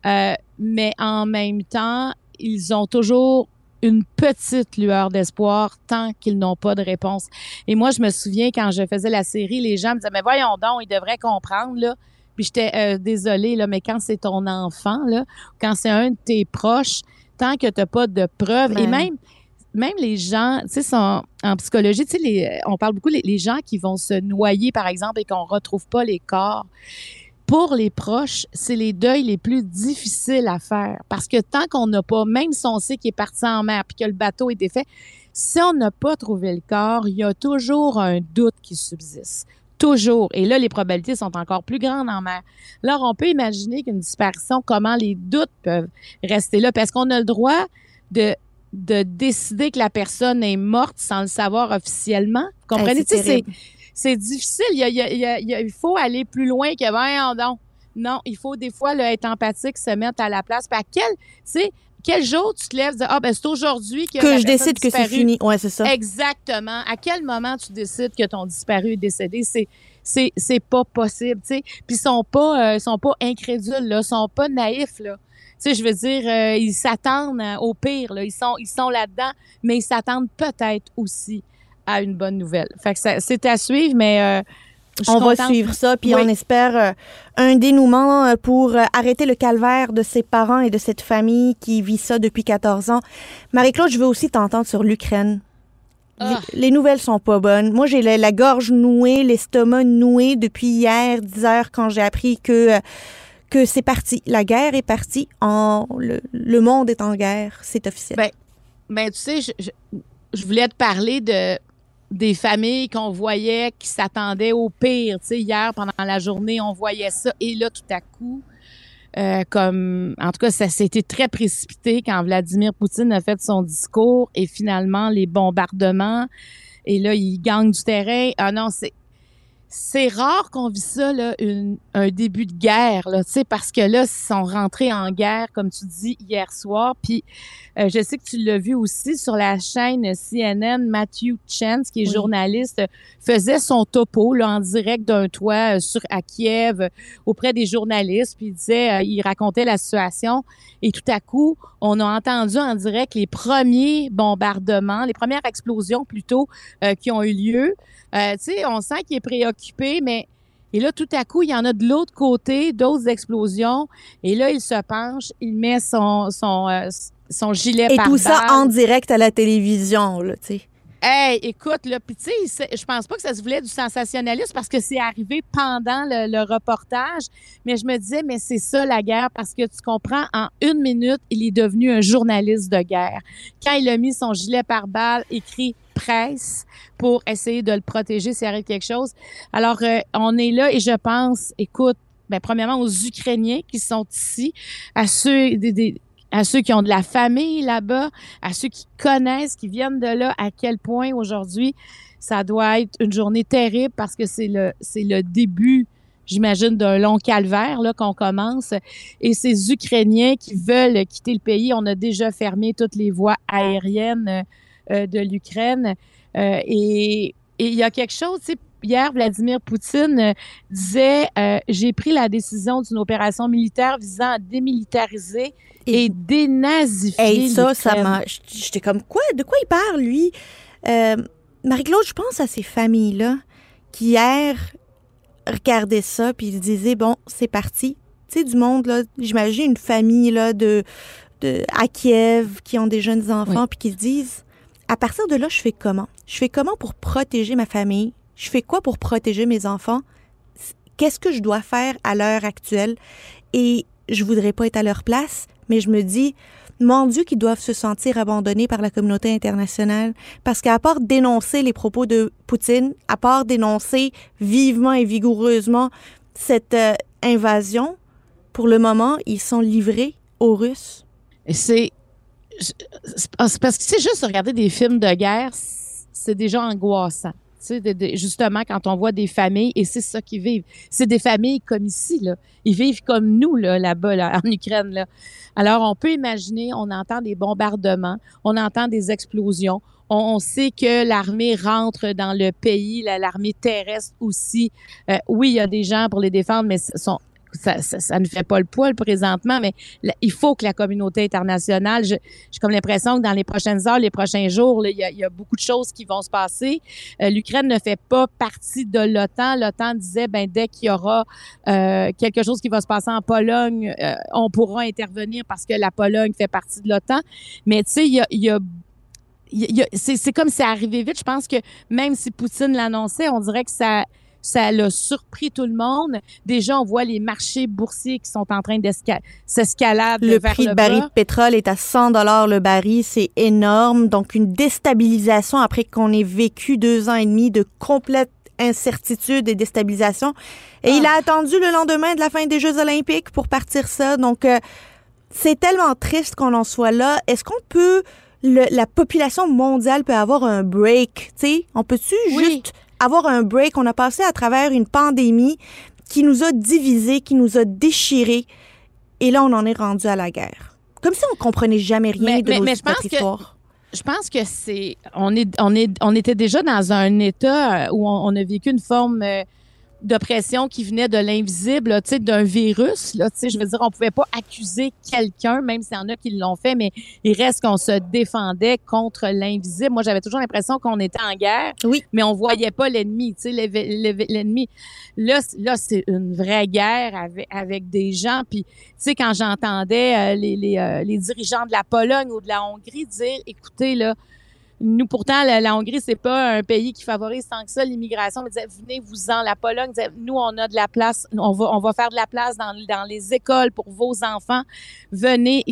Euh, mais en même temps, ils ont toujours une petite lueur d'espoir tant qu'ils n'ont pas de réponse. Et moi, je me souviens quand je faisais la série, les gens me disaient, mais voyons donc, ils devraient comprendre, là. Puis j'étais euh, désolée, là, mais quand c'est ton enfant, là, quand c'est un de tes proches, tant que tu n'as pas de preuves, et même, même les gens, tu sais, en psychologie, tu sais, on parle beaucoup les, les gens qui vont se noyer, par exemple, et qu'on retrouve pas les corps pour les proches, c'est les deuils les plus difficiles à faire parce que tant qu'on n'a pas, même si on sait qu'il est parti en mer puis que le bateau est défait, si on n'a pas trouvé le corps, il y a toujours un doute qui subsiste. Toujours. Et là, les probabilités sont encore plus grandes en mer. Alors, on peut imaginer qu'une disparition, comment les doutes peuvent rester là parce qu'on a le droit de de décider que la personne est morte sans le savoir officiellement. Vous comprenez? c'est c'est difficile. Il, faut aller plus loin que ben, non. Non, il faut des fois être empathique, se mettre à la place. Puis à quel, tu quel jour tu te lèves, ah ben c'est aujourd'hui que, que je décide que c'est fini. Ouais, c'est ça. Exactement. À quel moment tu décides que ton disparu est décédé? C'est c'est c'est pas possible, tu sais. Puis ils sont pas euh, sont pas incrédules là, ils sont pas naïfs là. Tu sais, je veux dire, euh, ils s'attendent euh, au pire là. Ils sont ils sont là-dedans, mais ils s'attendent peut-être aussi à une bonne nouvelle. Fait que c'est à suivre, mais euh, on va suivre ça, puis on espère euh, un dénouement euh, pour arrêter le calvaire de ses parents et de cette famille qui vit ça depuis 14 ans. Marie-Claude, je veux aussi t'entendre sur l'Ukraine. Ah. Les nouvelles sont pas bonnes. Moi, j'ai la, gorge nouée, l'estomac noué depuis hier, 10 heures, quand j'ai appris que, que c'est parti. La guerre est partie. En, le, monde est en guerre. C'est officiel. Ben, ben tu sais, je, je voulais te parler de des familles qu'on voyait qui s'attendaient au pire. Tu sais, hier, pendant la journée, on voyait ça. Et là, tout à coup, euh, comme, en tout cas, ça s'était très précipité quand Vladimir Poutine a fait son discours et finalement, les bombardements. Et là, il gagne du terrain. Ah non, c'est, c'est rare qu'on vit ça, là, un début de guerre, là, parce que là, ils sont rentrés en guerre, comme tu dis, hier soir. Puis, euh, je sais que tu l'as vu aussi sur la chaîne CNN, Matthew Chance, qui est journaliste, faisait son topo là, en direct d'un toit euh, sur, à Kiev auprès des journalistes, puis il disait, euh, il racontait la situation. Et tout à coup, on a entendu en direct les premiers bombardements, les premières explosions plutôt, qui ont eu lieu. Euh, tu sais, on sent qu'il est préoccupé, mais et là, tout à coup, il y en a de l'autre côté, d'autres explosions. Et là, il se penche, il met son, son, euh, son gilet Et tout ça en direct à la télévision, là, tu sais. Hey, écoute, là, puis tu je pense pas que ça se voulait du sensationnalisme parce que c'est arrivé pendant le, reportage, mais je me disais, mais c'est ça la guerre parce que tu comprends, en une minute, il est devenu un journaliste de guerre. Quand il a mis son gilet par balle écrit presse pour essayer de le protéger s'il arrive quelque chose. Alors, euh, on est là et je pense, écoute, ben, premièrement aux Ukrainiens qui sont ici, à ceux des, des à ceux qui ont de la famille là-bas, à ceux qui connaissent, qui viennent de là, à quel point aujourd'hui ça doit être une journée terrible parce que c'est le c'est le début, j'imagine, d'un long calvaire là qu'on commence. Et ces Ukrainiens qui veulent quitter le pays, on a déjà fermé toutes les voies aériennes euh, de l'Ukraine. Euh, et il y a quelque chose, hier, Vladimir Poutine euh, disait J'ai pris la décision d'une opération militaire visant à démilitariser et, dénazifier. Et ça, ça m'a. J'étais comme Quoi? De quoi il parle, lui? Marie-Claude, je pense à ces familles-là qui hier regardaient ça puis ils disaient Bon, c'est parti. Tu sais, du monde, là, j'imagine une famille là, de, de, à Kiev qui ont des jeunes enfants puis qui se disent à partir de là, je fais comment? Je fais comment pour protéger ma famille? Je fais quoi pour protéger mes enfants? Qu'est-ce que je dois faire à l'heure actuelle? Et je voudrais pas être à leur place, mais je me dis, mon Dieu, qu'ils doivent se sentir abandonnés par la communauté internationale. Parce qu'à part dénoncer les propos de Poutine, à part dénoncer vivement et vigoureusement cette euh, invasion, pour le moment, ils sont livrés aux Russes. C'est parce que c'est juste regarder des films de guerre, c'est déjà angoissant. Justement, quand on voit des familles, et c'est ça qu'ils vivent. C'est des familles comme ici, là. Ils vivent comme nous, là, là-bas, là, en Ukraine, là. Alors, on peut imaginer, on entend des bombardements, on entend des explosions, on, sait que l'armée rentre dans le pays, l'armée terrestre aussi. Euh, oui, il y a des gens pour les défendre, mais sont ça, ça, ne fait pas le poids présentement, mais il faut que la communauté internationale, j'ai comme l'impression que dans les prochaines heures, les prochains jours, il, y a, beaucoup de choses qui vont se passer. Euh, L'Ukraine ne fait pas partie de l'OTAN. L'OTAN disait, ben dès qu'il y aura euh, quelque chose qui va se passer en Pologne, euh, on pourra intervenir parce que la Pologne fait partie de l'OTAN. Mais tu sais, il y a, il y a c'est comme c'est arrivé vite. Je pense que même si Poutine l'annonçait, on dirait que ça ça l'a surpris tout le monde. Déjà, on voit les marchés boursiers qui sont en train d'escalader. Le prix de baril de pétrole est à 100 dollars le baril, c'est énorme. Donc, une déstabilisation après qu'on ait vécu deux ans et demi de complète incertitude et déstabilisation. Et il a ah. attendu le lendemain de la fin des Jeux olympiques pour partir ça. Donc, euh, c'est tellement triste qu'on en soit là. Est-ce qu'on peut... la population mondiale peut avoir un break, tu sais? On peut-tu juste avoir un break. On a passé à travers une pandémie qui nous a divisés, qui nous a déchirés. Et là, on en est rendu à la guerre. Comme si on comprenait jamais rien de nos, notre histoire. je pense que c'est on est on est on était déjà dans un état où on, a vécu une forme euh, d'oppression qui venait de l'invisible, tu sais, d'un virus. Là, tu sais, je veux dire, on pouvait pas accuser quelqu'un, même s'il y en a qui l'ont fait, mais il reste qu'on se défendait contre l'invisible. Moi, j'avais toujours l'impression qu'on était en guerre, oui. mais on voyait pas l'ennemi, tu sais, l'ennemi. Là, là, c'est une vraie guerre avec, avec des gens. Puis, tu sais, quand j'entendais euh, les, les, euh, les dirigeants de la Pologne ou de la Hongrie dire, écoutez, là, nous, pourtant, la, Hongrie, c'est pas un pays qui favorise tant que ça l'immigration. venez-vous-en. La Pologne nous, on a de la place. On va, on va faire de la place dans, dans les écoles pour vos enfants. Venez.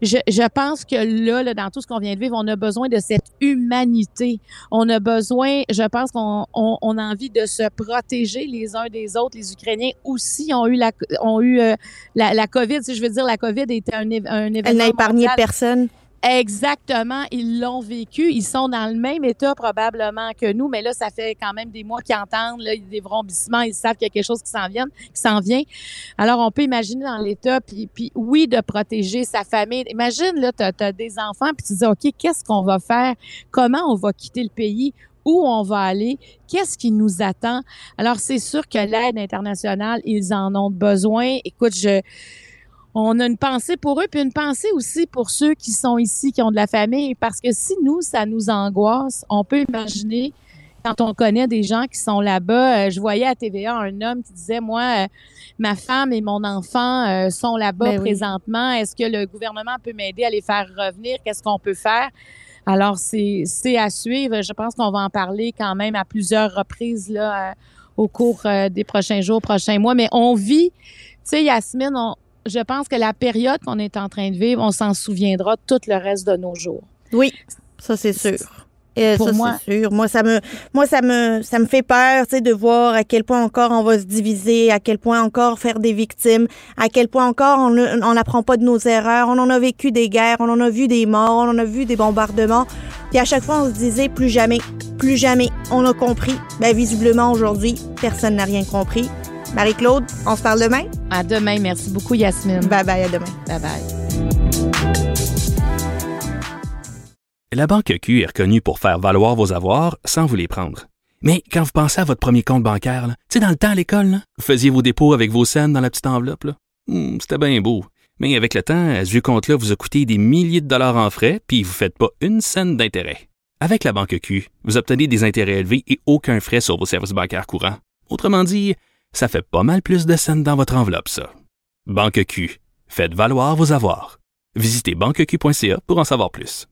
Je, je pense que là, là, dans tout ce qu'on vient de vivre, on a besoin de cette humanité. On a besoin, je pense qu'on on, on a envie de se protéger les uns des autres. Les Ukrainiens aussi ont eu la, ont eu euh, la, la COVID. Si je veux dire, la COVID était un, un événement. Elle n'a épargné personne. Exactement, ils l'ont vécu. Ils sont dans le même état probablement que nous, mais là, ça fait quand même des mois qu'ils entendent là, des vrombissements, ils savent qu'il y a quelque chose qui s'en vient, qui s'en vient. Alors, on peut imaginer dans l'état, puis, puis oui, de protéger sa famille. Imagine, là, tu as, des enfants, puis tu dis, OK, qu'est-ce qu'on va faire? Comment on va quitter le pays? où on va aller, qu'est-ce qui nous attend? Alors, c'est sûr que l'aide internationale, ils en ont besoin. Écoute, je, on a une pensée pour eux, puis une pensée aussi pour ceux qui sont ici, qui ont de la famille, parce que si nous, ça nous angoisse, on peut imaginer quand on connaît des gens qui sont là-bas. Euh, je voyais à TVA un homme qui disait, moi, euh, ma femme et mon enfant euh, sont là-bas ben présentement. Est-ce que le gouvernement peut m'aider à les faire revenir? Qu'est-ce qu'on peut faire? Alors, c'est à suivre. Je pense qu'on va en parler quand même à plusieurs reprises là, au cours des prochains jours, prochains mois. Mais on vit, tu sais, Yasmine, je pense que la période qu'on est en train de vivre, on s'en souviendra tout le reste de nos jours. Oui, ça c'est sûr. Et ça, moi, c'est sûr. Moi, ça me, moi, ça me, ça me fait peur, tu sais, de voir à quel point encore on va se diviser, à quel point encore faire des victimes, à quel point encore on n'apprend pas de nos erreurs. On en a vécu des guerres, on en a vu des morts, on en a vu des bombardements. Puis à chaque fois, on se disait plus jamais, plus jamais. On a compris. Ben, visiblement, aujourd'hui, personne n'a rien compris. Marie-Claude, on se parle demain? À demain. Merci beaucoup, Yasmine. Bye bye, à demain. Bye bye. La Banque Q est reconnue pour faire valoir vos avoirs sans vous les prendre. Mais quand vous pensez à votre premier compte bancaire, tu sais, dans le temps à l'école, vous faisiez vos dépôts avec vos scènes dans la petite enveloppe. Hmm, c'était bien beau. Mais avec le temps, ce vieux compte-là vous a coûté des milliers de dollars en frais, puis vous ne faites pas une scène d'intérêt. Avec la Banque Q, vous obtenez des intérêts élevés et aucun frais sur vos services bancaires courants. Autrement dit, ça fait pas mal plus de scènes dans votre enveloppe, ça. Banque Q. Faites valoir vos avoirs. Visitez banqueq.ca pour en savoir plus.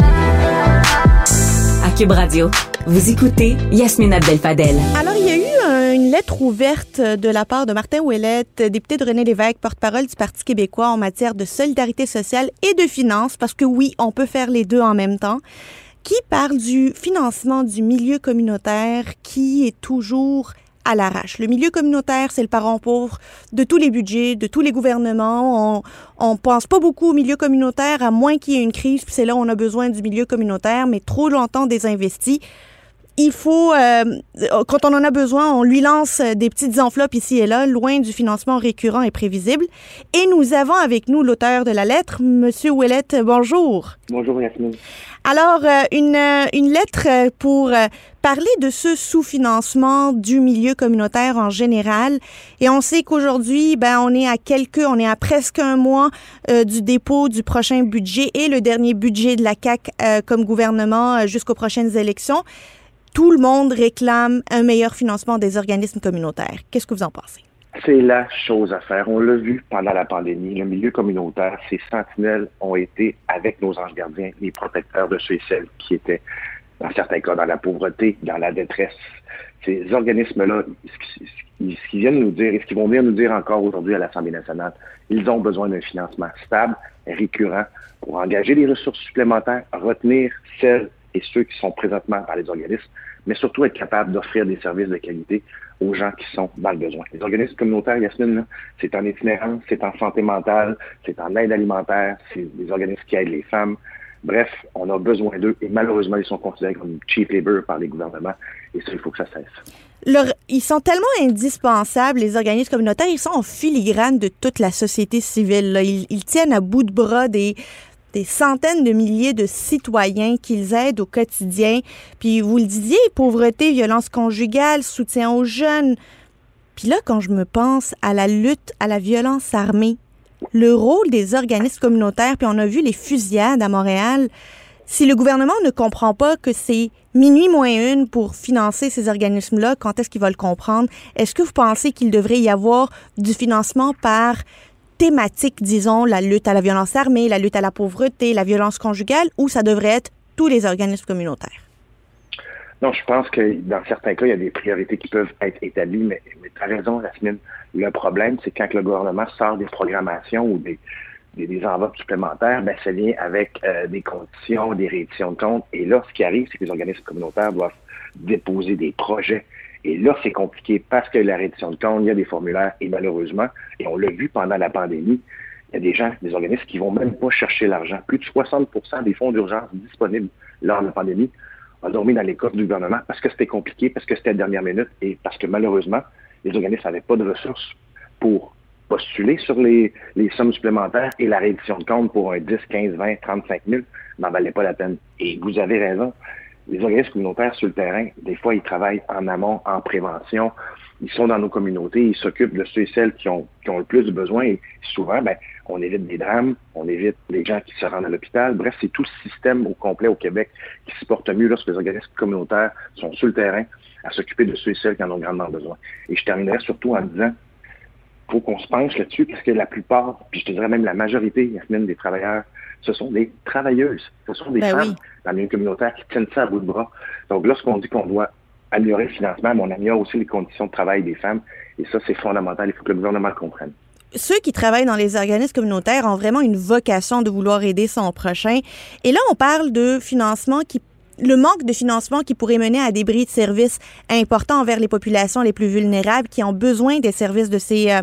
À Cube Radio, vous écoutez Yasmine Abdel-Fadel. Alors, il y a eu une lettre ouverte de la part de Martin Ouellette, député de René Lévesque, porte-parole du Parti québécois en matière de solidarité sociale et de finances, parce que oui, on peut faire les deux en même temps qui parle du financement du milieu communautaire qui est toujours à l'arrache. Le milieu communautaire, c'est le parent pauvre de tous les budgets, de tous les gouvernements. On, ne pense pas beaucoup au milieu communautaire, à moins qu'il y ait une crise, puis c'est là où on a besoin du milieu communautaire, mais trop longtemps désinvesti il faut, euh, quand on en a besoin, on lui lance des petites enveloppes ici et là, loin du financement récurrent et prévisible. Et nous avons avec nous l'auteur de la lettre, Monsieur Ouellette. Bonjour. Bonjour, Yasmine. Alors, euh, une, euh, une lettre pour parler de ce sous-financement du milieu communautaire en général. Et on sait qu'aujourd'hui, ben, on est à quelques, on est à presque un mois du dépôt du prochain budget et le dernier budget de la CAC comme gouvernement jusqu'aux prochaines élections tout le monde réclame un meilleur financement des organismes communautaires. Qu'est-ce que vous en pensez? C'est la chose à faire. On l'a vu pendant la pandémie. Le milieu communautaire, ces sentinelles ont été, avec nos anges gardiens, les protecteurs de ceux et celles qui étaient, dans certains cas, dans la pauvreté, dans la détresse. Ces organismes-là, ce qu'ils viennent nous dire et ce qu'ils vont venir nous dire encore aujourd'hui à l'Assemblée nationale, ils ont besoin d'un financement stable, récurrent, pour engager des ressources supplémentaires, retenir celles ceux qui sont présentement dans les organismes, mais surtout être capable d'offrir des services de qualité aux gens qui sont dans le besoin. Les organismes communautaires, Yasmine, c'est en itinérance, c'est en santé mentale, c'est en aide alimentaire, c'est des organismes qui aident les femmes. Bref, on a besoin d'eux et malheureusement, ils sont considérés comme cheap labor par les gouvernements et ça, il faut que ça cesse. ils sont tellement indispensables, les organismes communautaires, ils sont en filigrane de toute la société civile. Ils, tiennent à bout de bras des, des centaines de milliers de citoyens qu'ils aident au quotidien. Puis vous le disiez, pauvreté, violence conjugale, soutien aux jeunes. Puis là, quand je me pense à la lutte à la violence armée, le rôle des organismes communautaires, puis on a vu les fusillades à Montréal, si le gouvernement ne comprend pas que c'est minuit moins une pour financer ces organismes-là, quand est-ce qu'il va le comprendre? Est-ce que vous pensez qu'il devrait y avoir du financement par thématique, disons, la lutte à la violence armée, la lutte à la pauvreté, la violence conjugale, ou ça devrait être tous les organismes communautaires? Non, je pense que dans certains cas, il y a des priorités qui peuvent être établies, mais, tu as raison, Yasmine. Le problème, c'est quand le gouvernement sort des programmations ou des, des, enveloppes supplémentaires, ben, ça vient avec euh, des conditions, des rééditions de comptes. Et là, ce qui arrive, c'est que les organismes communautaires doivent déposer des projets et là, c'est compliqué parce que la réduction de compte, il y a des formulaires et malheureusement, et on l'a vu pendant la pandémie, il y a des gens, des organismes qui vont même pas chercher l'argent. Plus de 60% des fonds d'urgence disponibles lors de la pandémie ont dormi dans les coffres du gouvernement parce que c'était compliqué, parce que c'était la dernière minute et parce que malheureusement, les organismes n'avaient pas de ressources pour postuler sur les, les sommes supplémentaires et la réduction de compte pour un 10, 15, 20, 35 000 n'en valait pas la peine. Et vous avez raison les organismes communautaires sur le terrain, des fois, ils travaillent en amont, en prévention. Ils sont dans nos communautés, ils s'occupent de ceux et celles qui ont, qui ont le plus de besoins. Et souvent, ben, on évite des drames, on évite les gens qui se rendent à l'hôpital. Bref, c'est tout le système au complet au Québec qui se porte mieux lorsque les organismes communautaires sont sur le terrain à s'occuper de ceux et celles qui en ont grandement besoin. Et je terminerai surtout en disant, faut qu'on se penche là-dessus parce que la plupart, puis je te dirais même la majorité, Yasmine, des travailleurs ce sont des travailleuses. Ce sont des ben femmes dans le milieu communautaire qui tiennent ça à bout de bras. Donc, lorsqu'on dit qu'on doit améliorer le financement, mais on améliore aussi les conditions de travail des femmes. Et ça, c'est fondamental. Il faut que le gouvernement le comprenne ceux qui travaillent dans les organismes communautaires ont vraiment une vocation de vouloir aider son prochain. Et là, on parle de financement qui le manque de financement qui pourrait mener à des bris de services importants envers les populations les plus vulnérables qui ont besoin des services de ces euh,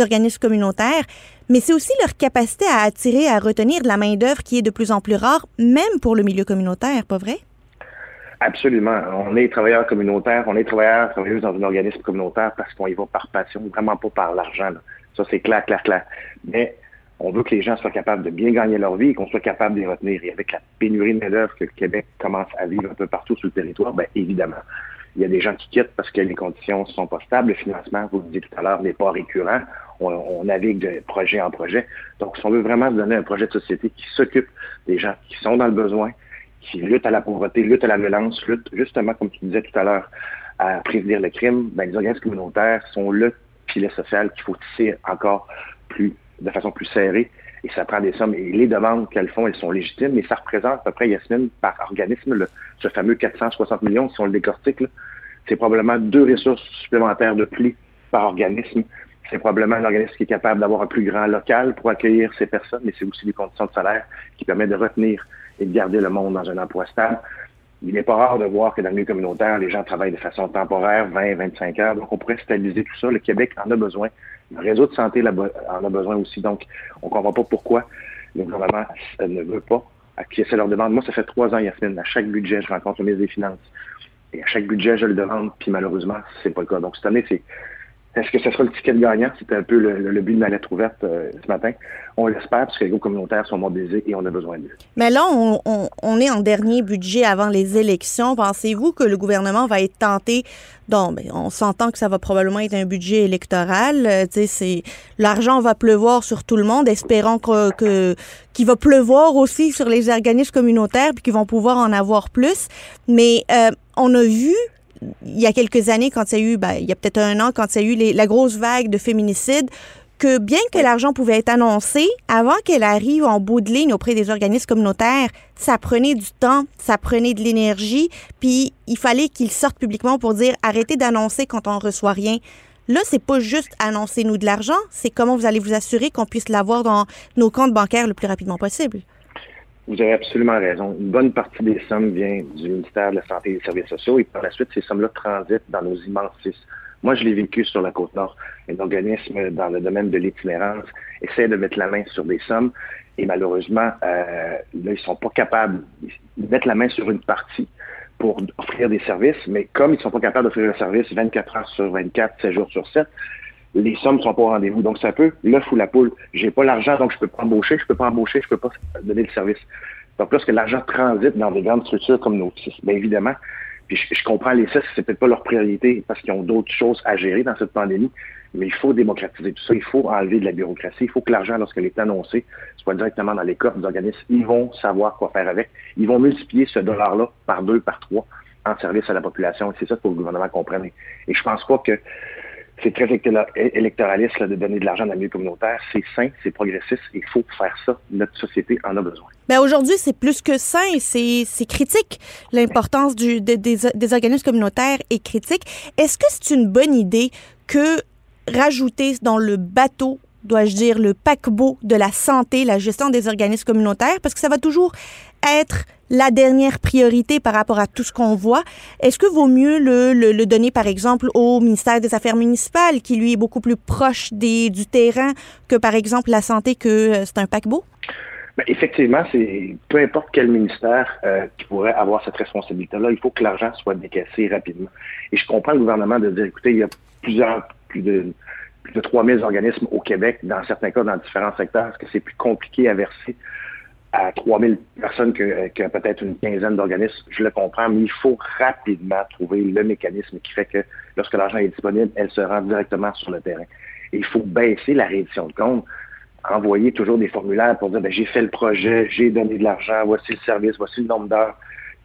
organismes communautaires, mais c'est aussi leur capacité à attirer, à retenir de la main-d'œuvre qui est de plus en plus rare, même pour le milieu communautaire, pas vrai? Absolument. On est travailleurs communautaires, on est travailleurs, dans un organisme communautaire parce qu'on y va par passion, vraiment pas par l'argent. Ça, c'est clair, clair, clair. Mais on veut que les gens soient capables de bien gagner leur vie et qu'on soit capable de les retenir. Et avec la pénurie de main-d'œuvre que le Québec commence à vivre un peu partout sur le territoire, bien évidemment, il y a des gens qui quittent parce que les conditions ne sont pas stables. Le financement, vous le disiez tout à l'heure, n'est pas récurrent. On, navigue de projet en projet. Donc, si on veut vraiment donner un projet de société qui s'occupe des gens qui sont dans le besoin, qui luttent à la pauvreté, luttent à la violence, luttent justement, comme tu disais tout à l'heure, à prévenir le crime, ben, les organismes communautaires sont le filet social qu'il faut tisser encore plus, de façon plus serrée. Et ça prend des sommes. Et les demandes qu'elles font, elles sont légitimes. Et ça représente à peu près, Yasmine, par organisme, ce fameux 460 millions, si on le décortique, c'est probablement deux ressources supplémentaires de plus par organisme. C'est probablement un organisme qui est capable d'avoir un plus grand local pour accueillir ces personnes, mais c'est aussi des conditions de salaire qui permettent de retenir et de garder le monde dans un emploi stable. Il n'est pas rare de voir que dans le milieu communautaire, les gens travaillent de façon temporaire, 20, 25 heures. Donc, on pourrait stabiliser tout ça. Le Québec en a besoin. Le réseau de santé en a besoin aussi. Donc, on ne comprend pas pourquoi le gouvernement ne veut pas acquiescer leur demande. Moi, ça fait trois ans, Yasmine. À chaque budget, je rencontre le ministre des Finances. Et à chaque budget, je le demande. Puis malheureusement, c'est pas le cas. Donc, cette année, c'est est-ce que ce sera le ticket gagnant? C'était un peu le, but de ma lettre ouverte euh, ce matin. On l'espère parce que les groupes communautaires sont mobilisés et on a besoin d'eux. Mais là, on, est en dernier budget avant les élections. Pensez-vous que le gouvernement va être tenté? Donc, ben, on s'entend que ça va probablement être un budget électoral. Euh, c'est l'argent va pleuvoir sur tout le monde. Espérons que, qu'il va pleuvoir aussi sur les organismes communautaires puis qu'ils vont pouvoir en avoir plus. Mais euh, on a vu il y a quelques années, quand il y a eu, ben, il y a peut-être un an, quand il y a eu la grosse vague de féminicides, que bien que l'argent pouvait être annoncé, avant qu'elle arrive en bout de ligne auprès des organismes communautaires, ça prenait du temps, ça prenait de l'énergie, puis il fallait qu'ils sortent publiquement pour dire arrêtez d'annoncer quand on reçoit rien. Là, c'est pas juste annoncer nous de l'argent, c'est comment vous allez vous assurer qu'on puisse l'avoir dans nos comptes bancaires le plus rapidement possible. Vous avez absolument raison. Une bonne partie des sommes vient du ministère de la Santé et des Services sociaux et par la suite, ces sommes-là transitent dans nos immenses Moi, je l'ai vécu sur la Côte-Nord. Un organisme dans le domaine de l'itinérance essaie de mettre la main sur des sommes et malheureusement, euh, là, ils sont pas capables. de mettre la main sur une partie pour offrir des services, mais comme ils sont pas capables d'offrir le service 24 heures sur 24, 7 jours sur 7, les sommes sont pas au rendez-vous. Donc, c'est un peu l'œuf ou la poule. J'ai pas l'argent, donc je peux pas embaucher, je peux pas embaucher, je peux pas donner le service. Donc, lorsque l'argent transite dans des grandes structures comme nos bien évidemment, puis je, comprends les CIS, c'est peut-être pas leur priorité parce qu'ils ont d'autres choses à gérer dans cette pandémie, mais il faut démocratiser tout ça, il faut enlever de la bureaucratie, il faut que l'argent, lorsqu'il est annoncé, soit directement dans les coffres des organismes. Ils vont savoir quoi faire avec. Ils vont multiplier ce dollar-là par deux, par trois en service à la population. C'est ça qu'il faut que le gouvernement comprenne. Et je pense pas que c'est très électoraliste de donner de l'argent dans le milieu communautaire. C'est sain, c'est progressiste. Il faut faire ça. Notre société en a besoin. Mais ben, aujourd'hui, c'est plus que sain, c'est critique. L'importance des, des, organismes communautaires est critique. Est-ce que c'est une bonne idée que rajouter dans le bateau dois-je dire, le paquebot de la santé, la gestion des organismes communautaires, parce que ça va toujours être la dernière priorité par rapport à tout ce qu'on voit. Est-ce que vaut mieux le, le, donner, par exemple, au ministère des Affaires municipales, qui, lui, est beaucoup plus proche des, du terrain que, par exemple, la santé, que euh, c'est un paquebot? Ben, effectivement, c'est peu importe quel ministère euh, qui pourrait avoir cette responsabilité-là, il faut que l'argent soit décaissé rapidement. Et je comprends le gouvernement de dire, écoutez, il y a plusieurs, plus de, plus de 3000 organismes au Québec, dans certains cas, dans différents secteurs, est-ce que c'est plus compliqué à verser à 3000 personnes que, que peut-être une quinzaine d'organismes, je le comprends, mais il faut rapidement trouver le mécanisme qui fait que lorsque l'argent est disponible, elle se rend directement sur le terrain. Et il faut baisser la réédition de compte, envoyer toujours des formulaires pour dire ben, j'ai fait le projet, j'ai donné de l'argent, voici le service, voici le nombre d'heures.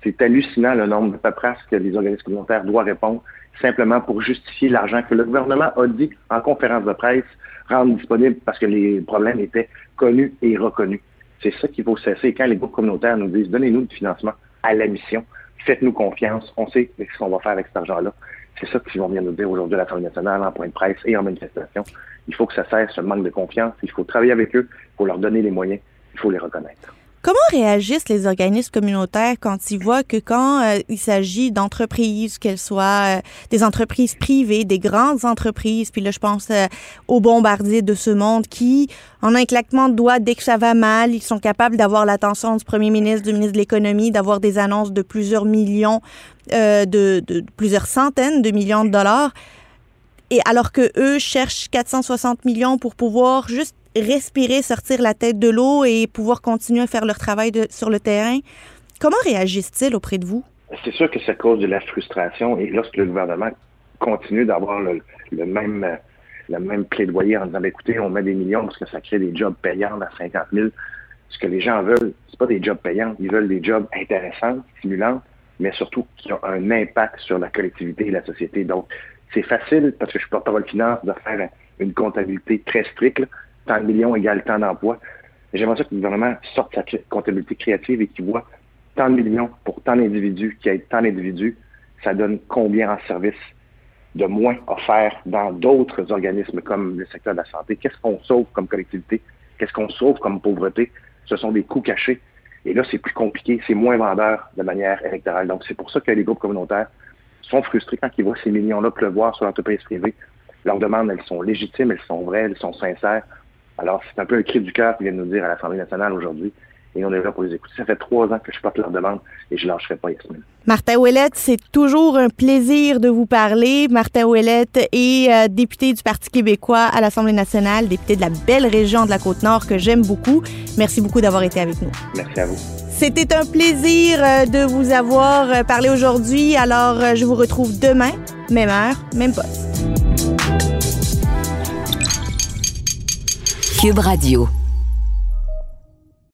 C'est hallucinant le nombre de paperasses que les organismes communautaires doivent répondre simplement pour justifier l'argent que le gouvernement a dit en conférence de presse rendre disponible parce que les problèmes étaient connus et reconnus C'est ça qu'il faut cesser. Quand les groupes communautaires nous disent donnez-nous du financement à la mission, faites-nous confiance, on sait ce qu'on va faire avec cet argent-là. C'est ça qu'ils vont venir nous dire aujourd'hui à l'Assemblée nationale, en point de presse et en manifestation. Il faut que ça cesse ce manque de confiance. Il faut travailler avec eux, il faut leur donner les moyens, il faut les reconnaître. Comment réagissent les organismes communautaires quand ils voient que quand euh, il s'agit d'entreprises, qu'elles soient euh, des entreprises privées, des grandes entreprises, puis là je pense euh, aux bombardiers de ce monde qui, en un claquement de doigts, dès que ça va mal, ils sont capables d'avoir l'attention du premier ministre, du ministre de l'économie, d'avoir des annonces de plusieurs millions, de, de plusieurs centaines de millions de dollars. Et alors que eux cherchent 460 millions pour pouvoir juste respirer, sortir la tête de l'eau et pouvoir continuer à faire leur travail sur le terrain. Comment réagissent-ils auprès de vous? C'est sûr que ça cause de la frustration et lorsque le gouvernement continue d'avoir le, même le même plaidoyer en disant ben, écoutez, on met des millions parce que ça crée des jobs payants à 50 000. Ce que les gens veulent, c'est pas des jobs payants, ils veulent des jobs intéressants, stimulants, mais surtout qui ont un impact sur la collectivité et la société. Donc, c'est facile, parce que je suis porte-parole finance, de faire une comptabilité très stricte tant de millions égale tant d'emplois. J'aimerais ça que le gouvernement sorte sa comptabilité créative et qu'il voit tant de millions pour tant d'individus, qui aident tant d'individus, ça donne combien en service de moins offert dans d'autres organismes comme le secteur de la santé? Qu'est-ce qu'on sauve comme collectivité? Qu'est-ce qu'on sauve comme pauvreté? Ce sont des coûts cachés. Et là, c'est plus compliqué, c'est moins vendeur de manière électorale. Donc, c'est pour ça que les groupes communautaires sont frustrés quand ils voient ces millions-là pleuvoir sur l'entreprise privée. Leurs demandes, elles sont légitimes, elles sont vraies, elles sont sincères. Alors, c'est un peu un cri du cœur qu'ils viennent nous dire à l'Assemblée nationale aujourd'hui. Et on est là pour les écouter. Ça fait trois ans que je porte leur demande et je ne lâcherai pas, Yasmine. Martin Ouellette, c'est toujours un plaisir de vous parler. Martin Ouellette est euh, député du Parti québécois à l'Assemblée nationale, député de la belle région de la Côte-Nord que j'aime beaucoup. Merci beaucoup d'avoir été avec nous. Merci à vous. C'était un plaisir euh, de vous avoir euh, parlé aujourd'hui. Alors, je vous retrouve demain, même heure, même poste. Radio.